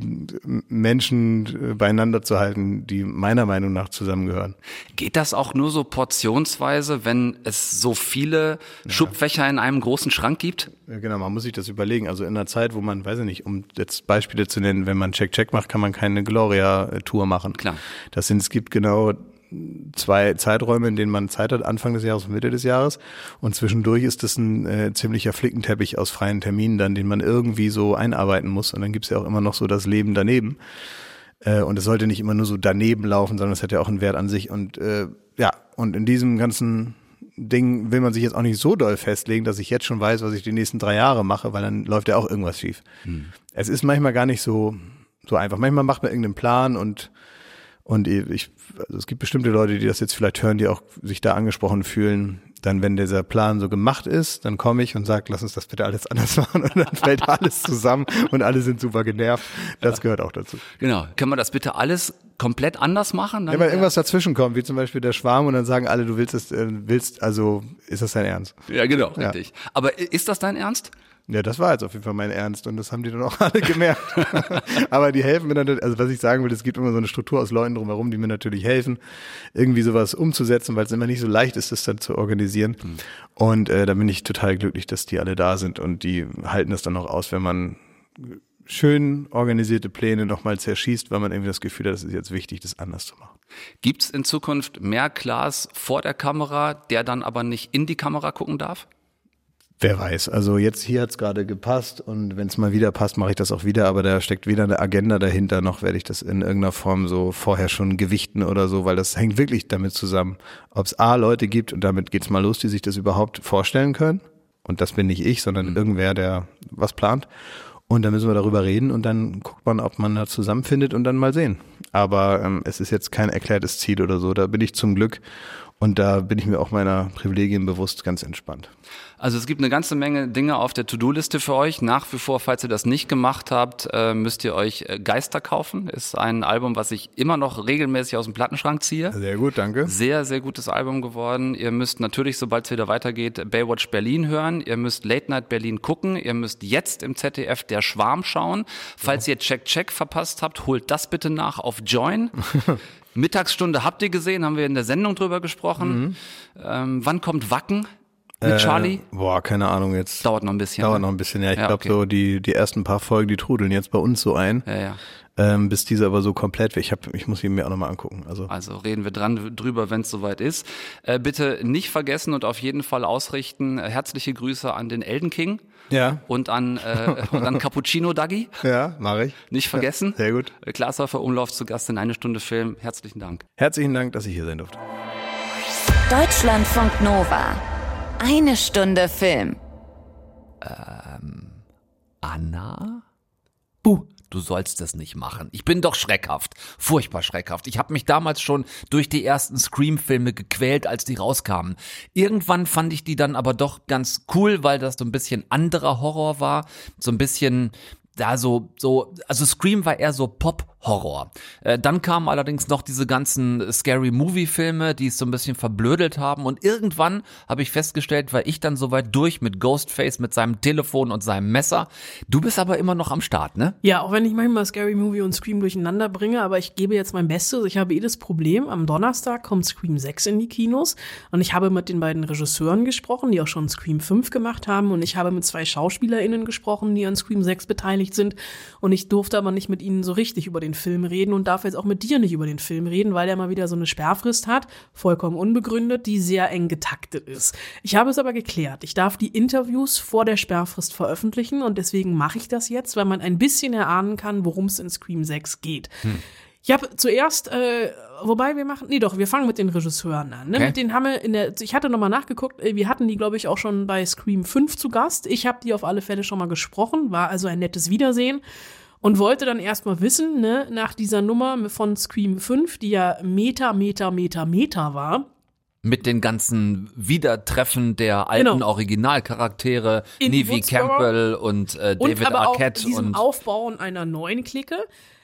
Menschen äh, beieinander zu halten, die meiner Meinung nach zusammengehören. Geht das auch nur so portionsweise, wenn es so viele Schubfächer in einem großen Schrank gibt? Ja, Genau, man muss sich das überlegen. Also in einer Zeit, wo man, weiß ich nicht, um jetzt Beispiele zu nennen, wenn man Check-Check macht, kann man keine Gloria-Tour machen. Klar. Das sind, es gibt genau zwei Zeiträume, in denen man Zeit hat, Anfang des Jahres und Mitte des Jahres. Und zwischendurch ist das ein äh, ziemlicher Flickenteppich aus freien Terminen dann, den man irgendwie so einarbeiten muss. Und dann gibt's ja auch immer noch so das Leben daneben. Äh, und es sollte nicht immer nur so daneben laufen, sondern es hat ja auch einen Wert an sich. Und äh, ja, und in diesem ganzen Ding will man sich jetzt auch nicht so doll festlegen, dass ich jetzt schon weiß, was ich die nächsten drei Jahre mache, weil dann läuft ja auch irgendwas schief. Es ist manchmal gar nicht so, so einfach. Manchmal macht man irgendeinen Plan und und ich, also es gibt bestimmte Leute, die das jetzt vielleicht hören, die auch sich da angesprochen fühlen. dann, wenn dieser Plan so gemacht ist, dann komme ich und sage, lass uns das bitte alles anders [LAUGHS] machen und dann fällt alles zusammen und alle sind super genervt. Das gehört auch dazu. Genau. Können wir das bitte alles komplett anders machen? Dann, ja, weil irgendwas dazwischen kommt, wie zum Beispiel der Schwarm und dann sagen alle, du willst es, äh, willst, also ist das dein Ernst? Ja, genau, richtig. Ja. Aber ist das dein Ernst? Ja, das war jetzt auf jeden Fall mein Ernst und das haben die dann auch [LAUGHS] alle gemerkt. [LAUGHS] Aber die helfen mir dann, also was ich sagen will, es gibt immer so eine Struktur aus Leuten drumherum, die mir natürlich helfen, irgendwie sowas umzusetzen, weil es immer nicht so leicht ist, das dann zu organisieren. Mhm. Und äh, da bin ich total glücklich, dass die alle da sind und die halten das dann auch aus, wenn man schön organisierte Pläne nochmal zerschießt, weil man irgendwie das Gefühl hat, es ist jetzt wichtig, das anders zu machen. Gibt es in Zukunft mehr Klaas vor der Kamera, der dann aber nicht in die Kamera gucken darf? Wer weiß. Also jetzt hier hat's gerade gepasst und wenn es mal wieder passt, mache ich das auch wieder, aber da steckt weder eine Agenda dahinter, noch werde ich das in irgendeiner Form so vorher schon gewichten oder so, weil das hängt wirklich damit zusammen, ob es A Leute gibt und damit geht's mal los, die sich das überhaupt vorstellen können. Und das bin nicht ich, sondern mhm. irgendwer, der was plant. Und dann müssen wir darüber reden und dann guckt man, ob man da zusammenfindet und dann mal sehen. Aber ähm, es ist jetzt kein erklärtes Ziel oder so. Da bin ich zum Glück und da bin ich mir auch meiner Privilegien bewusst ganz entspannt. Also es gibt eine ganze Menge Dinge auf der To-Do-Liste für euch. Nach wie vor, falls ihr das nicht gemacht habt, äh, müsst ihr euch äh, Geister kaufen. Ist ein Album, was ich immer noch regelmäßig aus dem Plattenschrank ziehe. Sehr gut, danke. Sehr, sehr gutes Album geworden. Ihr müsst natürlich, sobald es wieder weitergeht, Baywatch Berlin hören. Ihr müsst Late Night Berlin gucken. Ihr müsst jetzt im ZDF Der Schwarm schauen. Falls ja. ihr Check Check verpasst habt, holt das bitte nach auf Join. [LAUGHS] Mittagsstunde habt ihr gesehen, haben wir in der Sendung drüber gesprochen. Mhm. Ähm, wann kommt Wacken? Mit äh, Charlie? Boah, keine Ahnung jetzt. Dauert noch ein bisschen. Dauert ne? noch ein bisschen, ja. Ich ja, glaube okay. so, die, die ersten paar Folgen, die trudeln jetzt bei uns so ein. Ja, ja. Ähm, bis diese aber so komplett, ich hab, ich muss ihn mir auch nochmal angucken. Also. also reden wir dran drüber, wenn es soweit ist. Äh, bitte nicht vergessen und auf jeden Fall ausrichten. Äh, herzliche Grüße an den Elden King. Ja. Und an, äh, und an Cappuccino Dagi. [LAUGHS] Ja, mache ich. Nicht vergessen. Ja, sehr gut. Glashäufer Umlauf zu Gast in eine Stunde Film. Herzlichen Dank. Herzlichen Dank, dass ich hier sein durfte. Deutschlandfunk Nova. Eine Stunde Film. Ähm, Anna? Buh, du sollst das nicht machen. Ich bin doch schreckhaft. Furchtbar schreckhaft. Ich habe mich damals schon durch die ersten Scream-Filme gequält, als die rauskamen. Irgendwann fand ich die dann aber doch ganz cool, weil das so ein bisschen anderer Horror war. So ein bisschen, da so, so, also Scream war eher so Pop-Horror. Äh, dann kamen allerdings noch diese ganzen Scary Movie-Filme, die es so ein bisschen verblödelt haben. Und irgendwann habe ich festgestellt, war ich dann soweit durch mit Ghostface, mit seinem Telefon und seinem Messer. Du bist aber immer noch am Start, ne? Ja, auch wenn ich manchmal Scary Movie und Scream durcheinander bringe, aber ich gebe jetzt mein Bestes. Ich habe eh das Problem, am Donnerstag kommt Scream 6 in die Kinos und ich habe mit den beiden Regisseuren gesprochen, die auch schon Scream 5 gemacht haben und ich habe mit zwei SchauspielerInnen gesprochen, die an Scream 6 beteiligt beteiligt sind. Und ich durfte aber nicht mit ihnen so richtig über den Film reden und darf jetzt auch mit dir nicht über den Film reden, weil er mal wieder so eine Sperrfrist hat, vollkommen unbegründet, die sehr eng getaktet ist. Ich habe es aber geklärt. Ich darf die Interviews vor der Sperrfrist veröffentlichen und deswegen mache ich das jetzt, weil man ein bisschen erahnen kann, worum es in Scream 6 geht. Hm. Ich habe zuerst, äh, wobei wir machen, nee doch, wir fangen mit den Regisseuren an. Ne? Okay. Mit denen haben wir in der, ich hatte nochmal nachgeguckt, äh, wir hatten die, glaube ich, auch schon bei Scream 5 zu Gast. Ich habe die auf alle Fälle schon mal gesprochen, war also ein nettes Wiedersehen und wollte dann erstmal wissen, ne, nach dieser Nummer von Scream 5, die ja Meta, Meta, Meta, Meta war, mit den ganzen Wiedertreffen der alten genau. Originalcharaktere, In Neve Campbell und äh, David und aber Arquette auch diesem und Aufbauen einer neuen Clique.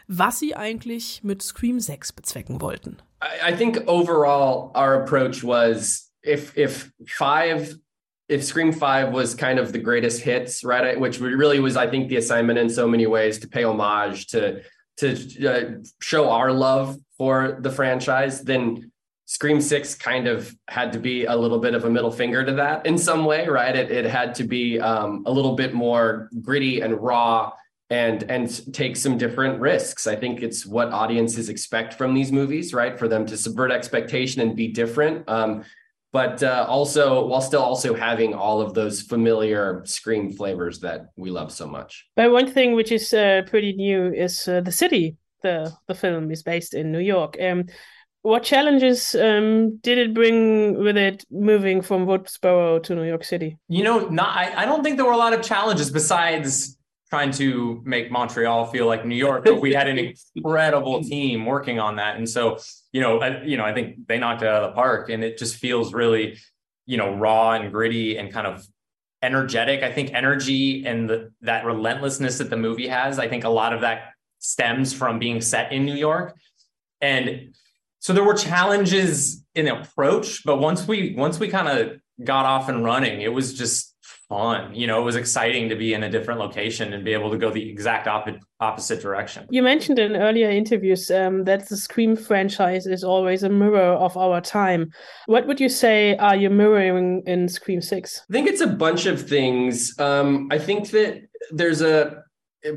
was sie eigentlich mit Scream 6 bezwecken wollten. I, I think overall our approach was if if five if Scream 5 was kind of the greatest hits, right? Which really was, I think, the assignment in so many ways to pay homage to to uh, show our love for the franchise, then Scream 6 kind of had to be a little bit of a middle finger to that in some way, right? It, it had to be um, a little bit more gritty and raw and and take some different risks. I think it's what audiences expect from these movies, right? For them to subvert expectation and be different. Um, but uh, also while still also having all of those familiar scream flavors that we love so much. But one thing which is uh, pretty new is uh, the city. The the film is based in New York. Um, what challenges um, did it bring with it moving from Woodsboro to New York City? You know, not I, I don't think there were a lot of challenges besides trying to make Montreal feel like New York, but we had an [LAUGHS] incredible team working on that. And so, you know, I, you know, I think they knocked it out of the park and it just feels really you know, raw and gritty and kind of energetic. I think energy and the, that relentlessness that the movie has, I think a lot of that stems from being set in New York. And so there were challenges in approach, but once we once we kind of got off and running, it was just fun. You know, it was exciting to be in a different location and be able to go the exact op- opposite direction. You mentioned in earlier interviews um, that the Scream franchise is always a mirror of our time. What would you say are you mirroring in Scream 6? I think it's a bunch of things. Um, I think that there's a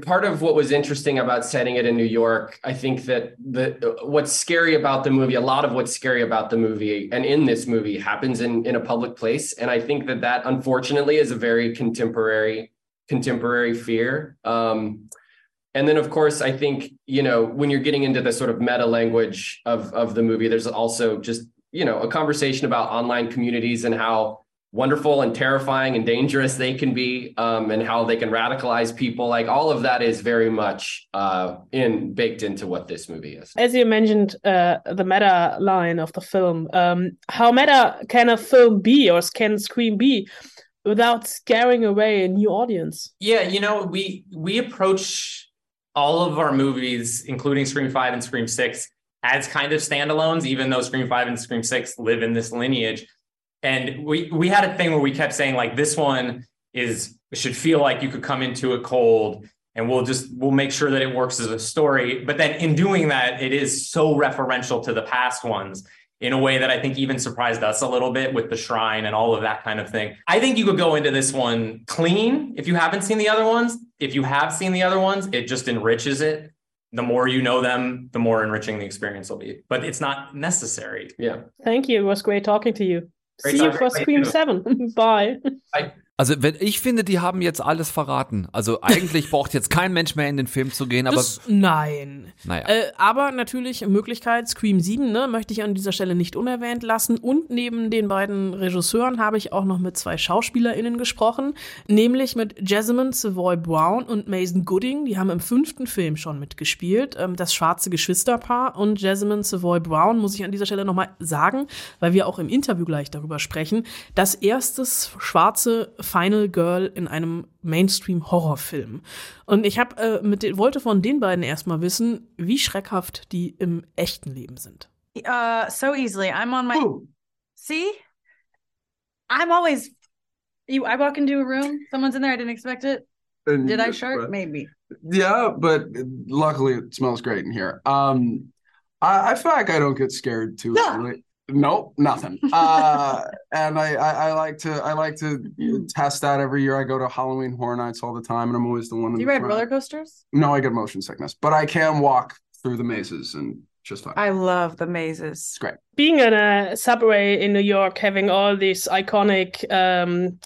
part of what was interesting about setting it in New York, I think that the what's scary about the movie, a lot of what's scary about the movie and in this movie happens in in a public place, and I think that that unfortunately is a very contemporary contemporary fear. Um, and then of course i think you know when you're getting into the sort of meta language of of the movie there's also just you know a conversation about online communities and how wonderful and terrifying and dangerous they can be um, and how they can radicalize people. Like all of that is very much uh, in baked into what this movie is. As you mentioned uh, the meta line of the film um, how meta can a film be or can scream be without scaring away a new audience? Yeah you know we we approach all of our movies including scream 5 and scream 6 as kind of standalones even though scream 5 and scream 6 live in this lineage and we we had a thing where we kept saying like this one is should feel like you could come into it cold and we'll just we'll make sure that it works as a story but then in doing that it is so referential to the past ones in a way that I think even surprised us a little bit with the shrine and all of that kind of thing. I think you could go into this one clean if you haven't seen the other ones. If you have seen the other ones, it just enriches it. The more you know them, the more enriching the experience will be. But it's not necessary. Yeah. Thank you. It was great talking to you. Great See you for Scream you. 7. [LAUGHS] Bye. Bye. Also, wenn ich finde, die haben jetzt alles verraten. Also [LAUGHS] eigentlich braucht jetzt kein Mensch mehr in den Film zu gehen, aber Das, nein. naja. Äh, aber natürlich Möglichkeit, Scream 7, ne, möchte ich an dieser Stelle nicht unerwähnt lassen. Und neben den beiden Regisseuren habe ich auch noch mit zwei SchauspielerInnen gesprochen, nämlich mit Jessamine Savoy Brown und Mason Gooding. Die haben im fünften Film schon mitgespielt, ähm, das schwarze Geschwisterpaar. Und Jessamine Savoy Brown, muss ich an dieser Stelle nochmal sagen, weil wir auch im Interview gleich darüber sprechen, das erstes schwarze Final Girl in einem Mainstream-Horrorfilm. Und ich hab, äh, mit den, wollte von den beiden erstmal wissen, wie schreckhaft die im echten Leben sind. Uh, so easily. I'm on my. See, I'm always. You, I walk into a room, someone's in there, I didn't expect it. And- Did I shark? but- Maybe. Yeah, but luckily it smells great in here. Um, I, I feel like I don't get scared too easily. Nope, nothing. Uh, and I, I, I like to, I like to test that every year. I go to Halloween Horror Nights all the time, and I'm always the one. Do you the ride front. roller coasters? No, I get motion sickness, but I can walk through the mazes and just fine. I love the mazes. It's great. Being in a subway in New York, having all these iconic um,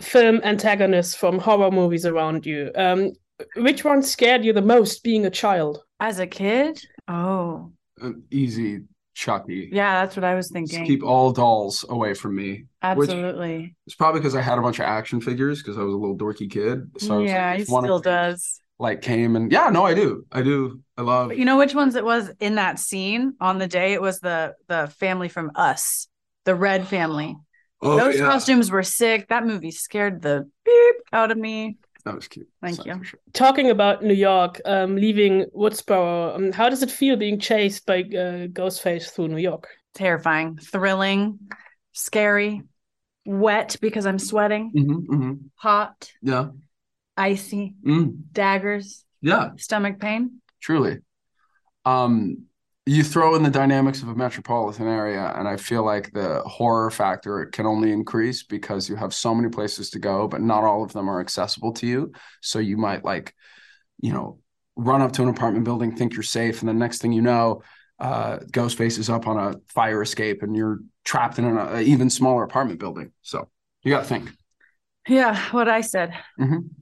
film antagonists from horror movies around you, um, which one scared you the most being a child? As a kid? Oh, Uh, easy, Chucky. yeah, that's what I was Just thinking. keep all dolls away from me. Absolutely. it's probably because I had a bunch of action figures because I was a little dorky kid. So I was like, yeah, he if one of still does. Like came and yeah, no, I do, I do, I love. But you know which ones it was in that scene on the day? It was the the family from Us, the Red family. Oh, Those yeah. costumes were sick. That movie scared the beep out of me. That was cute. Thank you. Talking about New York, um, leaving Woodsboro, um, how does it feel being chased by uh, Ghostface through New York? Terrifying, thrilling, scary, wet because I'm sweating, hmm hmm hot, Yeah. icy, Mm. daggers, Yeah. stomach pain. Truly. Um, you throw in the dynamics of a metropolitan area, and I feel like the horror factor can only increase because you have so many places to go, but not all of them are accessible to you. So you might like, you know, run up to an apartment building, think you're safe, and the next thing you know, uh, Ghostface is up on a fire escape, and you're trapped in an uh, even smaller apartment building. So you got to think. Yeah, what I said.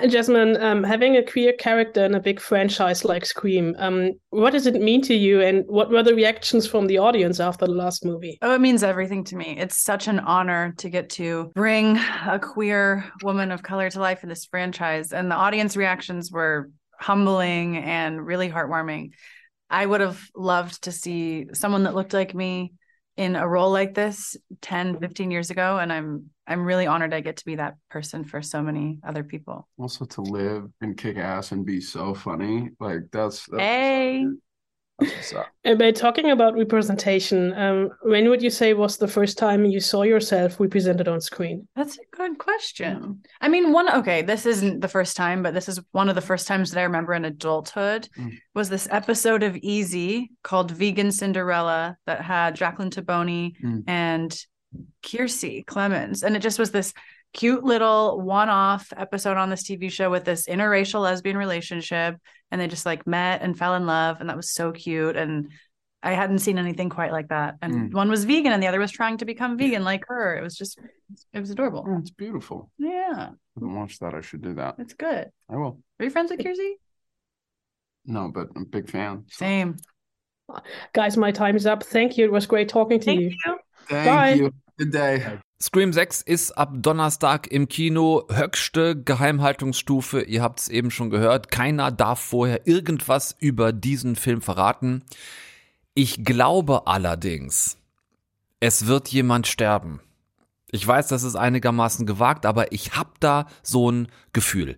And Jasmine, um, having a queer character in a big franchise like Scream, um, what does it mean to you, and what were the reactions from the audience after the last movie? Oh, it means everything to me. It's such an honor to get to bring a queer woman of color to life in this franchise. And the audience reactions were humbling and really heartwarming. I would have loved to see someone that looked like me in a role like this 10, 15 years ago. And I'm I'm really honored I get to be that person for so many other people. Also to live and kick ass and be so funny. Like that's, that's Hey. [LAUGHS] And by talking about representation, um, when would you say was the first time you saw yourself represented on screen? That's a good question. I mean, one okay, this isn't the first time, but this is one of the first times that I remember in adulthood Mm. was this episode of Easy called Vegan Cinderella that had Jacqueline Taboni Mm. and Kiersey Clemens. And it just was this cute little one-off episode on this TV show with this interracial lesbian relationship. And they just like met and fell in love. And that was so cute. And I hadn't seen anything quite like that. And Mm. one was vegan and the other was trying to become vegan like her. It was just it was adorable. Oh, it's beautiful. Yeah, I haven't watched that. I should do that. it's good. I will. Are you friends with Kiersey? No, but I'm a big fan. Same. Guys, my time is up. Thank you. It was great talking to you. Thank Bye. you. Good day. Scream 6 ist ab Donnerstag im Kino. Höchste Geheimhaltungsstufe. Ihr habt es eben schon gehört. Keiner darf vorher irgendwas über diesen Film verraten. Ich glaube allerdings, es wird jemand sterben. Ich weiß, das ist einigermaßen gewagt, aber ich hab da so ein Gefühl.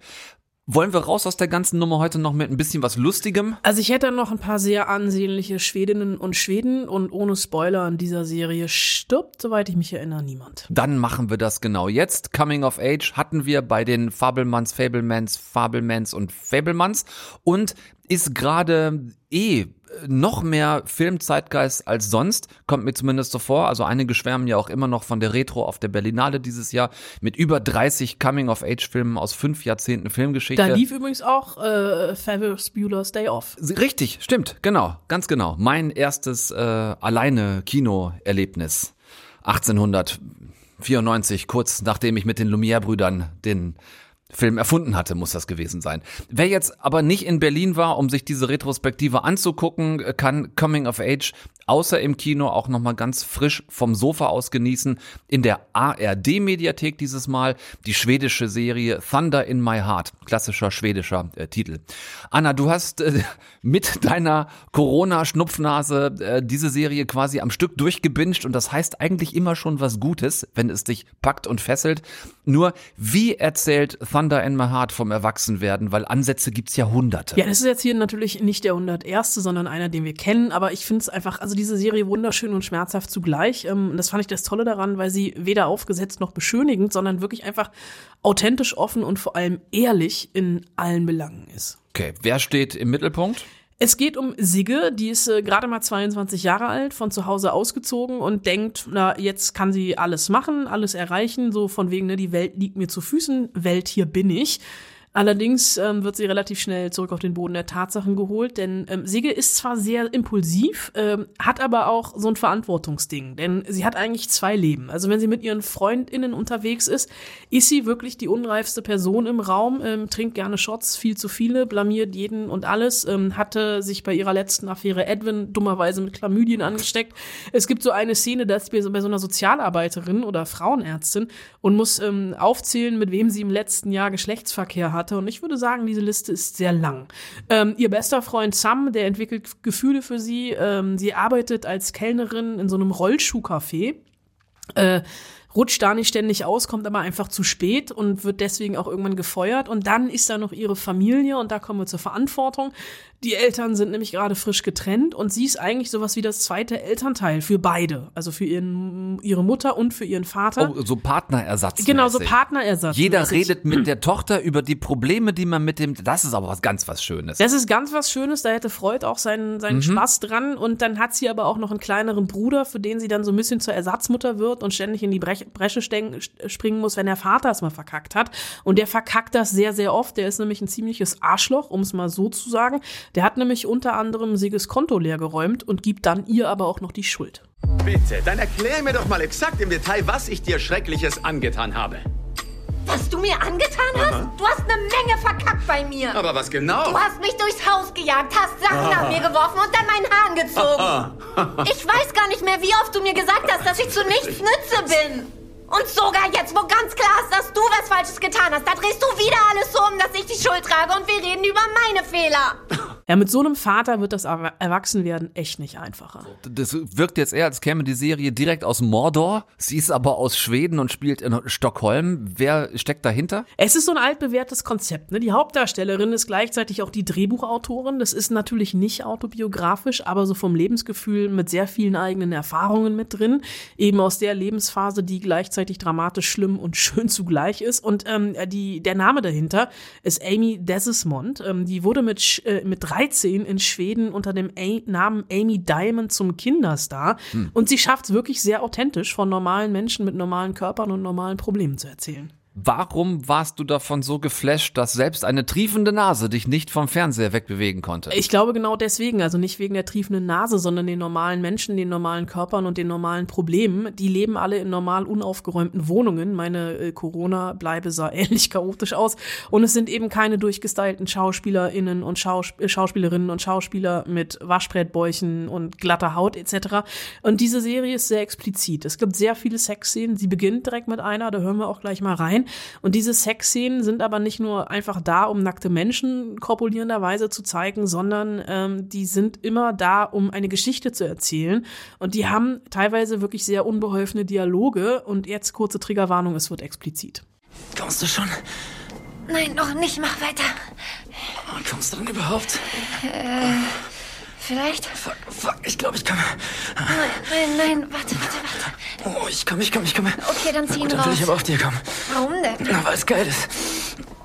Wollen wir raus aus der ganzen Nummer heute noch mit ein bisschen was Lustigem? Also ich hätte noch ein paar sehr ansehnliche Schwedinnen und Schweden und ohne Spoiler an dieser Serie stirbt, soweit ich mich erinnere, niemand. Dann machen wir das genau jetzt. Coming of Age hatten wir bei den Fabelmanns, Fablemans, Fabelmans und Fabelmanns und ist gerade eh noch mehr Filmzeitgeist als sonst, kommt mir zumindest so vor. Also einige schwärmen ja auch immer noch von der Retro auf der Berlinale dieses Jahr mit über 30 Coming-of-Age-Filmen aus fünf Jahrzehnten Filmgeschichte. Da lief übrigens auch äh, Ferris Bueller's Day Off. Richtig, stimmt, genau, ganz genau. Mein erstes äh, alleine Kinoerlebnis 1894, kurz nachdem ich mit den Lumière-Brüdern den Film erfunden hatte, muss das gewesen sein. Wer jetzt aber nicht in Berlin war, um sich diese Retrospektive anzugucken, kann Coming of Age außer im Kino auch nochmal ganz frisch vom Sofa aus genießen. In der ARD-Mediathek dieses Mal die schwedische Serie Thunder in My Heart. Klassischer schwedischer äh, Titel. Anna, du hast äh, [LAUGHS] mit deiner Corona-Schnupfnase äh, diese Serie quasi am Stück durchgebinged und das heißt eigentlich immer schon was Gutes, wenn es dich packt und fesselt. Nur, wie erzählt Thunder in My Heart vom Erwachsenwerden? Weil Ansätze gibt's ja hunderte. Ja, das ist jetzt hier natürlich nicht der 101., sondern einer, den wir kennen, aber ich finde es einfach, also diese Serie wunderschön und schmerzhaft zugleich. Ähm, das fand ich das Tolle daran, weil sie weder aufgesetzt noch beschönigend, sondern wirklich einfach authentisch offen und vor allem ehrlich in allen Belangen ist. Okay, wer steht im Mittelpunkt? Es geht um Sigge, die ist äh, gerade mal 22 Jahre alt, von zu Hause ausgezogen und denkt, na, jetzt kann sie alles machen, alles erreichen, so von wegen, ne, die Welt liegt mir zu Füßen, Welt, hier bin ich. Allerdings ähm, wird sie relativ schnell zurück auf den Boden der Tatsachen geholt, denn ähm, Sigge ist zwar sehr impulsiv, ähm, hat aber auch so ein Verantwortungsding, denn sie hat eigentlich zwei Leben. Also wenn sie mit ihren FreundInnen unterwegs ist, ist sie wirklich die unreifste Person im Raum, ähm, trinkt gerne Shots, viel zu viele, blamiert jeden und alles, ähm, hatte sich bei ihrer letzten Affäre Edwin dummerweise mit Chlamydien angesteckt. Es gibt so eine Szene, da ist bei so einer Sozialarbeiterin oder Frauenärztin und muss ähm, aufzählen, mit wem sie im letzten Jahr Geschlechtsverkehr hatte. Und ich würde sagen, diese Liste ist sehr lang. Ähm, ihr bester Freund Sam, der entwickelt Gefühle für sie. Ähm, sie arbeitet als Kellnerin in so einem Rollschuhcafé. Äh, rutscht da nicht ständig aus, kommt aber einfach zu spät und wird deswegen auch irgendwann gefeuert. Und dann ist da noch ihre Familie und da kommen wir zur Verantwortung. Die Eltern sind nämlich gerade frisch getrennt und sie ist eigentlich sowas wie das zweite Elternteil für beide. Also für ihren, ihre Mutter und für ihren Vater. Oh, so Partnerersatz. Genau, so Partnerersatz. Jeder redet mit der Tochter über die Probleme, die man mit dem. Das ist aber was ganz was Schönes. Das ist ganz was Schönes, da hätte Freud auch seinen, seinen Mhm. Spaß dran. Und dann hat sie aber auch noch einen kleineren Bruder, für den sie dann so ein bisschen zur Ersatzmutter wird und ständig in die Brech Bresche springen muss, wenn der Vater es mal verkackt hat. Und der verkackt das sehr, sehr oft. Der ist nämlich ein ziemliches Arschloch, um es mal so zu sagen. Der hat nämlich unter anderem Siges Konto leergeräumt und gibt dann ihr aber auch noch die Schuld. Bitte, dann erklär mir doch mal exakt im Detail, was ich dir Schreckliches angetan habe. Was du mir angetan hast? Du hast eine Menge verkackt bei mir. Aber was genau? Du hast mich durchs Haus gejagt, hast Sachen Ah. nach mir geworfen und dann meinen Hahn gezogen. Ich weiß gar nicht mehr, wie oft du mir gesagt hast, dass ich zu nichts nütze bin. Und sogar jetzt, wo ganz klar ist, dass du was Falsches getan hast, da drehst du wieder alles so um, dass ich die Schuld trage und wir reden über meine Fehler. Ja, mit so einem Vater wird das Erwa- Erwachsenwerden echt nicht einfacher. Das wirkt jetzt eher, als käme die Serie direkt aus Mordor. Sie ist aber aus Schweden und spielt in Stockholm. Wer steckt dahinter? Es ist so ein altbewährtes Konzept. Ne? Die Hauptdarstellerin ist gleichzeitig auch die Drehbuchautorin. Das ist natürlich nicht autobiografisch, aber so vom Lebensgefühl mit sehr vielen eigenen Erfahrungen mit drin. Eben aus der Lebensphase, die gleichzeitig dramatisch schlimm und schön [LAUGHS] zugleich ist. Und ähm, die, der Name dahinter ist Amy Desismond. Ähm, die wurde mit, äh, mit 13 in Schweden unter dem A Namen Amy Diamond zum Kinderstar. Hm. Und sie schafft es wirklich sehr authentisch, von normalen Menschen mit normalen Körpern und normalen Problemen zu erzählen. Warum warst du davon so geflasht, dass selbst eine triefende Nase dich nicht vom Fernseher wegbewegen konnte? Ich glaube genau deswegen, also nicht wegen der triefenden Nase, sondern den normalen Menschen, den normalen Körpern und den normalen Problemen. Die leben alle in normal unaufgeräumten Wohnungen. Meine äh, Corona-Bleibe sah [LAUGHS] ähnlich chaotisch aus. Und es sind eben keine durchgestylten SchauspielerInnen und Schaus äh, Schauspielerinnen und Schauspieler mit Waschbrettbäuchen und glatter Haut etc. Und diese Serie ist sehr explizit. Es gibt sehr viele Sexszenen. Sie beginnt direkt mit einer, da hören wir auch gleich mal rein. Und diese Sexszenen sind aber nicht nur einfach da, um nackte Menschen korpulierenderweise zu zeigen, sondern ähm, die sind immer da, um eine Geschichte zu erzählen. Und die haben teilweise wirklich sehr unbeholfene Dialoge. Und jetzt kurze Triggerwarnung, es wird explizit. Kommst du schon? Nein, noch nicht, mach weiter. Kommst du denn überhaupt? Äh, vielleicht? Fuck, fuck, ich glaube, ich komme. Nein, nein, nein, warte, warte, warte. Oh, ich komme, ich komme, ich komme. Okay, dann zieh ihn Gut, dann will ich raus. aber auf dir kommen. Warum denn? Na, weil es geil ist.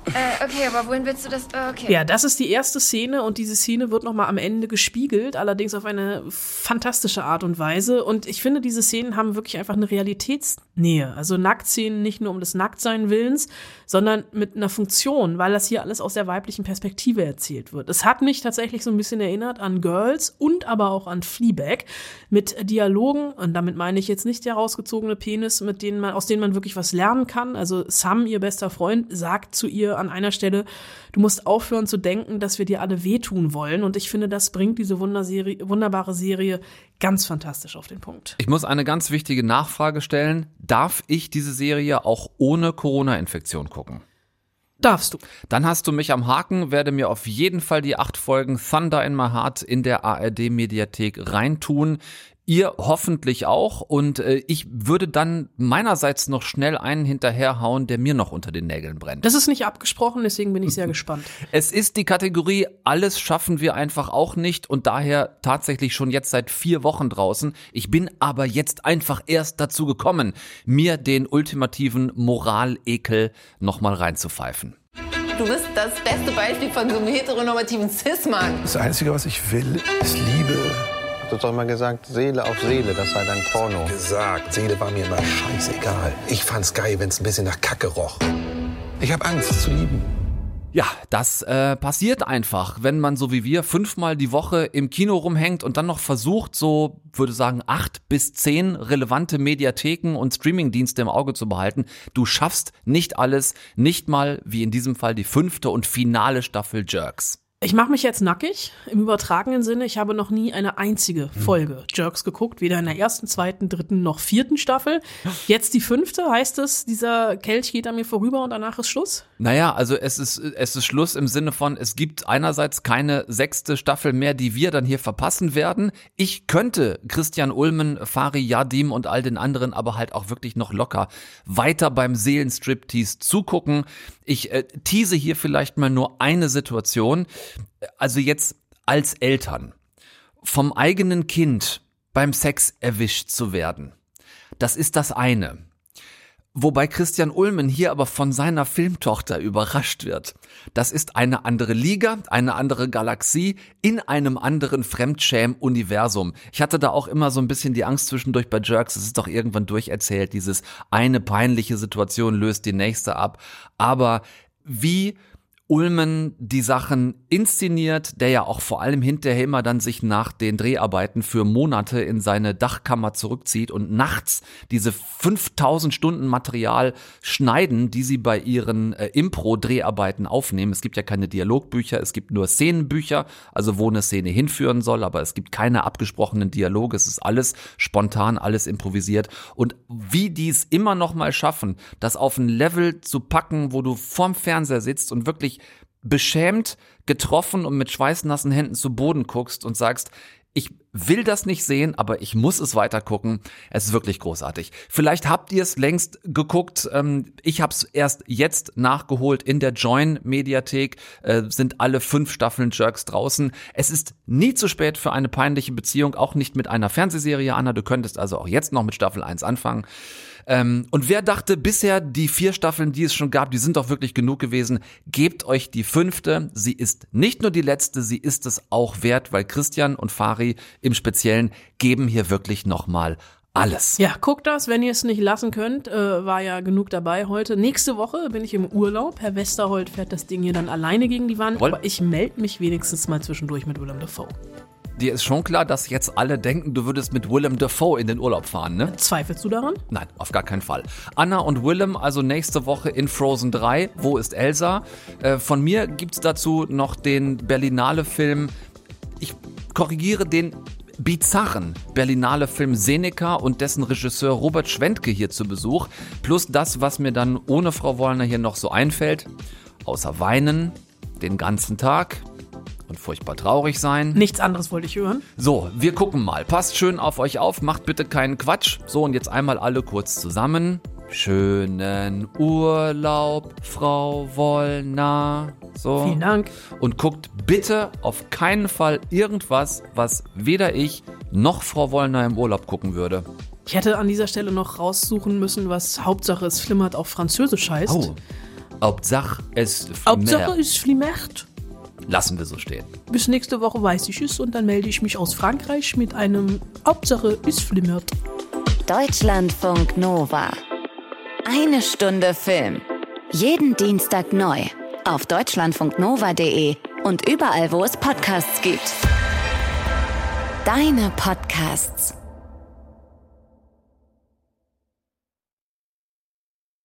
Äh, okay, aber wohin willst du das? Äh, okay. Ja, das ist die erste Szene und diese Szene wird nochmal am Ende gespiegelt, allerdings auf eine fantastische Art und Weise. Und ich finde, diese Szenen haben wirklich einfach eine Realitätsnähe. Also Nacktszenen nicht nur um des Nacktsein Willens, sondern mit einer Funktion, weil das hier alles aus der weiblichen Perspektive erzählt wird. Es hat mich tatsächlich so ein bisschen erinnert an Girls und aber auch an Fleabag mit Dialogen, und damit meine ich jetzt nicht der rausgezogene Penis, mit denen man, aus denen man wirklich was lernen kann. Also Sam, ihr bester Freund, sagt zu ihr an einer Stelle, du musst aufhören zu denken, dass wir dir alle wehtun wollen. Und ich finde, das bringt diese wunderbare Serie ganz fantastisch auf den Punkt. Ich muss eine ganz wichtige Nachfrage stellen. Darf ich diese Serie auch ohne Corona-Infektion gucken? Darfst du. Dann hast du mich am Haken, werde mir auf jeden Fall die acht Folgen Thunder in My Heart in der ARD-Mediathek reintun. Ihr hoffentlich auch. Und äh, ich würde dann meinerseits noch schnell einen hinterherhauen, der mir noch unter den Nägeln brennt. Das ist nicht abgesprochen, deswegen bin ich sehr gespannt. [LAUGHS] Es ist die Kategorie, alles schaffen wir einfach auch nicht und daher tatsächlich schon jetzt seit vier Wochen draußen. Ich bin aber jetzt einfach erst dazu gekommen, mir den ultimativen Moralekel nochmal reinzupfeifen. Du bist das beste Beispiel von so einem heteronormativen Cis-Mann. Das Einzige, was ich will, ist Liebe. Du hast doch immer gesagt, Seele auf Seele, das sei dein Porno. Gesagt, Seele war mir immer scheißegal. Ich fand's geil, wenn's ein bisschen nach Kacke roch. Ich hab Angst zu lieben. Ja, das äh, passiert einfach, wenn man so wie wir fünfmal die Woche im Kino rumhängt und dann noch versucht, so würde sagen, acht bis zehn relevante Mediatheken und Streamingdienste im Auge zu behalten. Du schaffst nicht alles, nicht mal wie in diesem Fall die fünfte und finale Staffel Jerks. Ich mache mich jetzt nackig im übertragenen Sinne. Ich habe noch nie eine einzige Folge Jerks geguckt, weder in der ersten, zweiten, dritten noch vierten Staffel. Jetzt die fünfte, heißt es, dieser Kelch geht an mir vorüber und danach ist Schluss? Naja, also es ist, es ist Schluss im Sinne von, es gibt einerseits keine sechste Staffel mehr, die wir dann hier verpassen werden. Ich könnte Christian Ulmen, Fari Yadim und all den anderen aber halt auch wirklich noch locker weiter beim Seelenstriptease zugucken. Ich äh, tease hier vielleicht mal nur eine Situation. Also jetzt als Eltern vom eigenen Kind beim Sex erwischt zu werden. Das ist das eine. Wobei Christian Ulmen hier aber von seiner Filmtochter überrascht wird. Das ist eine andere Liga, eine andere Galaxie in einem anderen Fremdschäm-Universum. Ich hatte da auch immer so ein bisschen die Angst zwischendurch bei Jerks, es ist doch irgendwann durcherzählt, dieses eine peinliche Situation löst die nächste ab. Aber wie Ulmen die Sachen inszeniert, der ja auch vor allem hinterher immer dann sich nach den Dreharbeiten für Monate in seine Dachkammer zurückzieht und nachts diese 5000 Stunden Material schneiden, die sie bei ihren äh, Impro-Dreharbeiten aufnehmen. Es gibt ja keine Dialogbücher, es gibt nur Szenenbücher, also wo eine Szene hinführen soll, aber es gibt keine abgesprochenen Dialoge, es ist alles spontan, alles improvisiert und wie die es immer noch mal schaffen, das auf ein Level zu packen, wo du vorm Fernseher sitzt und wirklich beschämt, getroffen und mit schweißnassen Händen zu Boden guckst und sagst, ich will das nicht sehen, aber ich muss es weiter gucken. Es ist wirklich großartig. Vielleicht habt ihr es längst geguckt. Ähm, ich habe es erst jetzt nachgeholt in der Join-Mediathek. Äh, sind alle fünf Staffeln Jerks draußen. Es ist nie zu spät für eine peinliche Beziehung, auch nicht mit einer Fernsehserie, Anna. Du könntest also auch jetzt noch mit Staffel 1 anfangen. Ähm, und wer dachte bisher, die vier Staffeln, die es schon gab, die sind doch wirklich genug gewesen, gebt euch die fünfte. Sie ist nicht nur die letzte, sie ist es auch wert, weil Christian und Fari im Speziellen geben hier wirklich nochmal alles. Ja, guckt das, wenn ihr es nicht lassen könnt. Äh, war ja genug dabei heute. Nächste Woche bin ich im Urlaub. Herr Westerholt fährt das Ding hier dann alleine gegen die Wand. Woll- Aber ich melde mich wenigstens mal zwischendurch mit Willem Dafoe. Dir ist schon klar, dass jetzt alle denken, du würdest mit Willem Dafoe in den Urlaub fahren, ne? Zweifelst du daran? Nein, auf gar keinen Fall. Anna und Willem also nächste Woche in Frozen 3. Wo ist Elsa? Äh, von mir gibt's dazu noch den Berlinale-Film. Ich korrigiere den bizarren Berlinale-Film Seneca und dessen Regisseur Robert Schwentke hier zu Besuch. Plus das, was mir dann ohne Frau Wollner hier noch so einfällt. Außer weinen, den ganzen Tag und furchtbar traurig sein. Nichts anderes wollte ich hören. So, wir gucken mal. Passt schön auf euch auf, macht bitte keinen Quatsch. So, und jetzt einmal alle kurz zusammen. Schönen Urlaub, Frau Wollner. So. Vielen Dank. Und guckt bitte auf keinen Fall irgendwas, was weder ich noch Frau Wollner im Urlaub gucken würde. Ich hätte an dieser Stelle noch raussuchen müssen, was Hauptsache es flimmert auf Französisch heißt. Oh. Hauptsache es Hauptsache flimmert. es flimmert. Lassen wir so stehen. Bis nächste Woche weiß ich es und dann melde ich mich aus Frankreich mit einem Hauptsache es flimmert. Deutschlandfunk Nova. Eine Stunde Film. Jeden Dienstag neu. Auf deutschlandfunknova.de und überall, wo es Podcasts gibt. Deine Podcasts.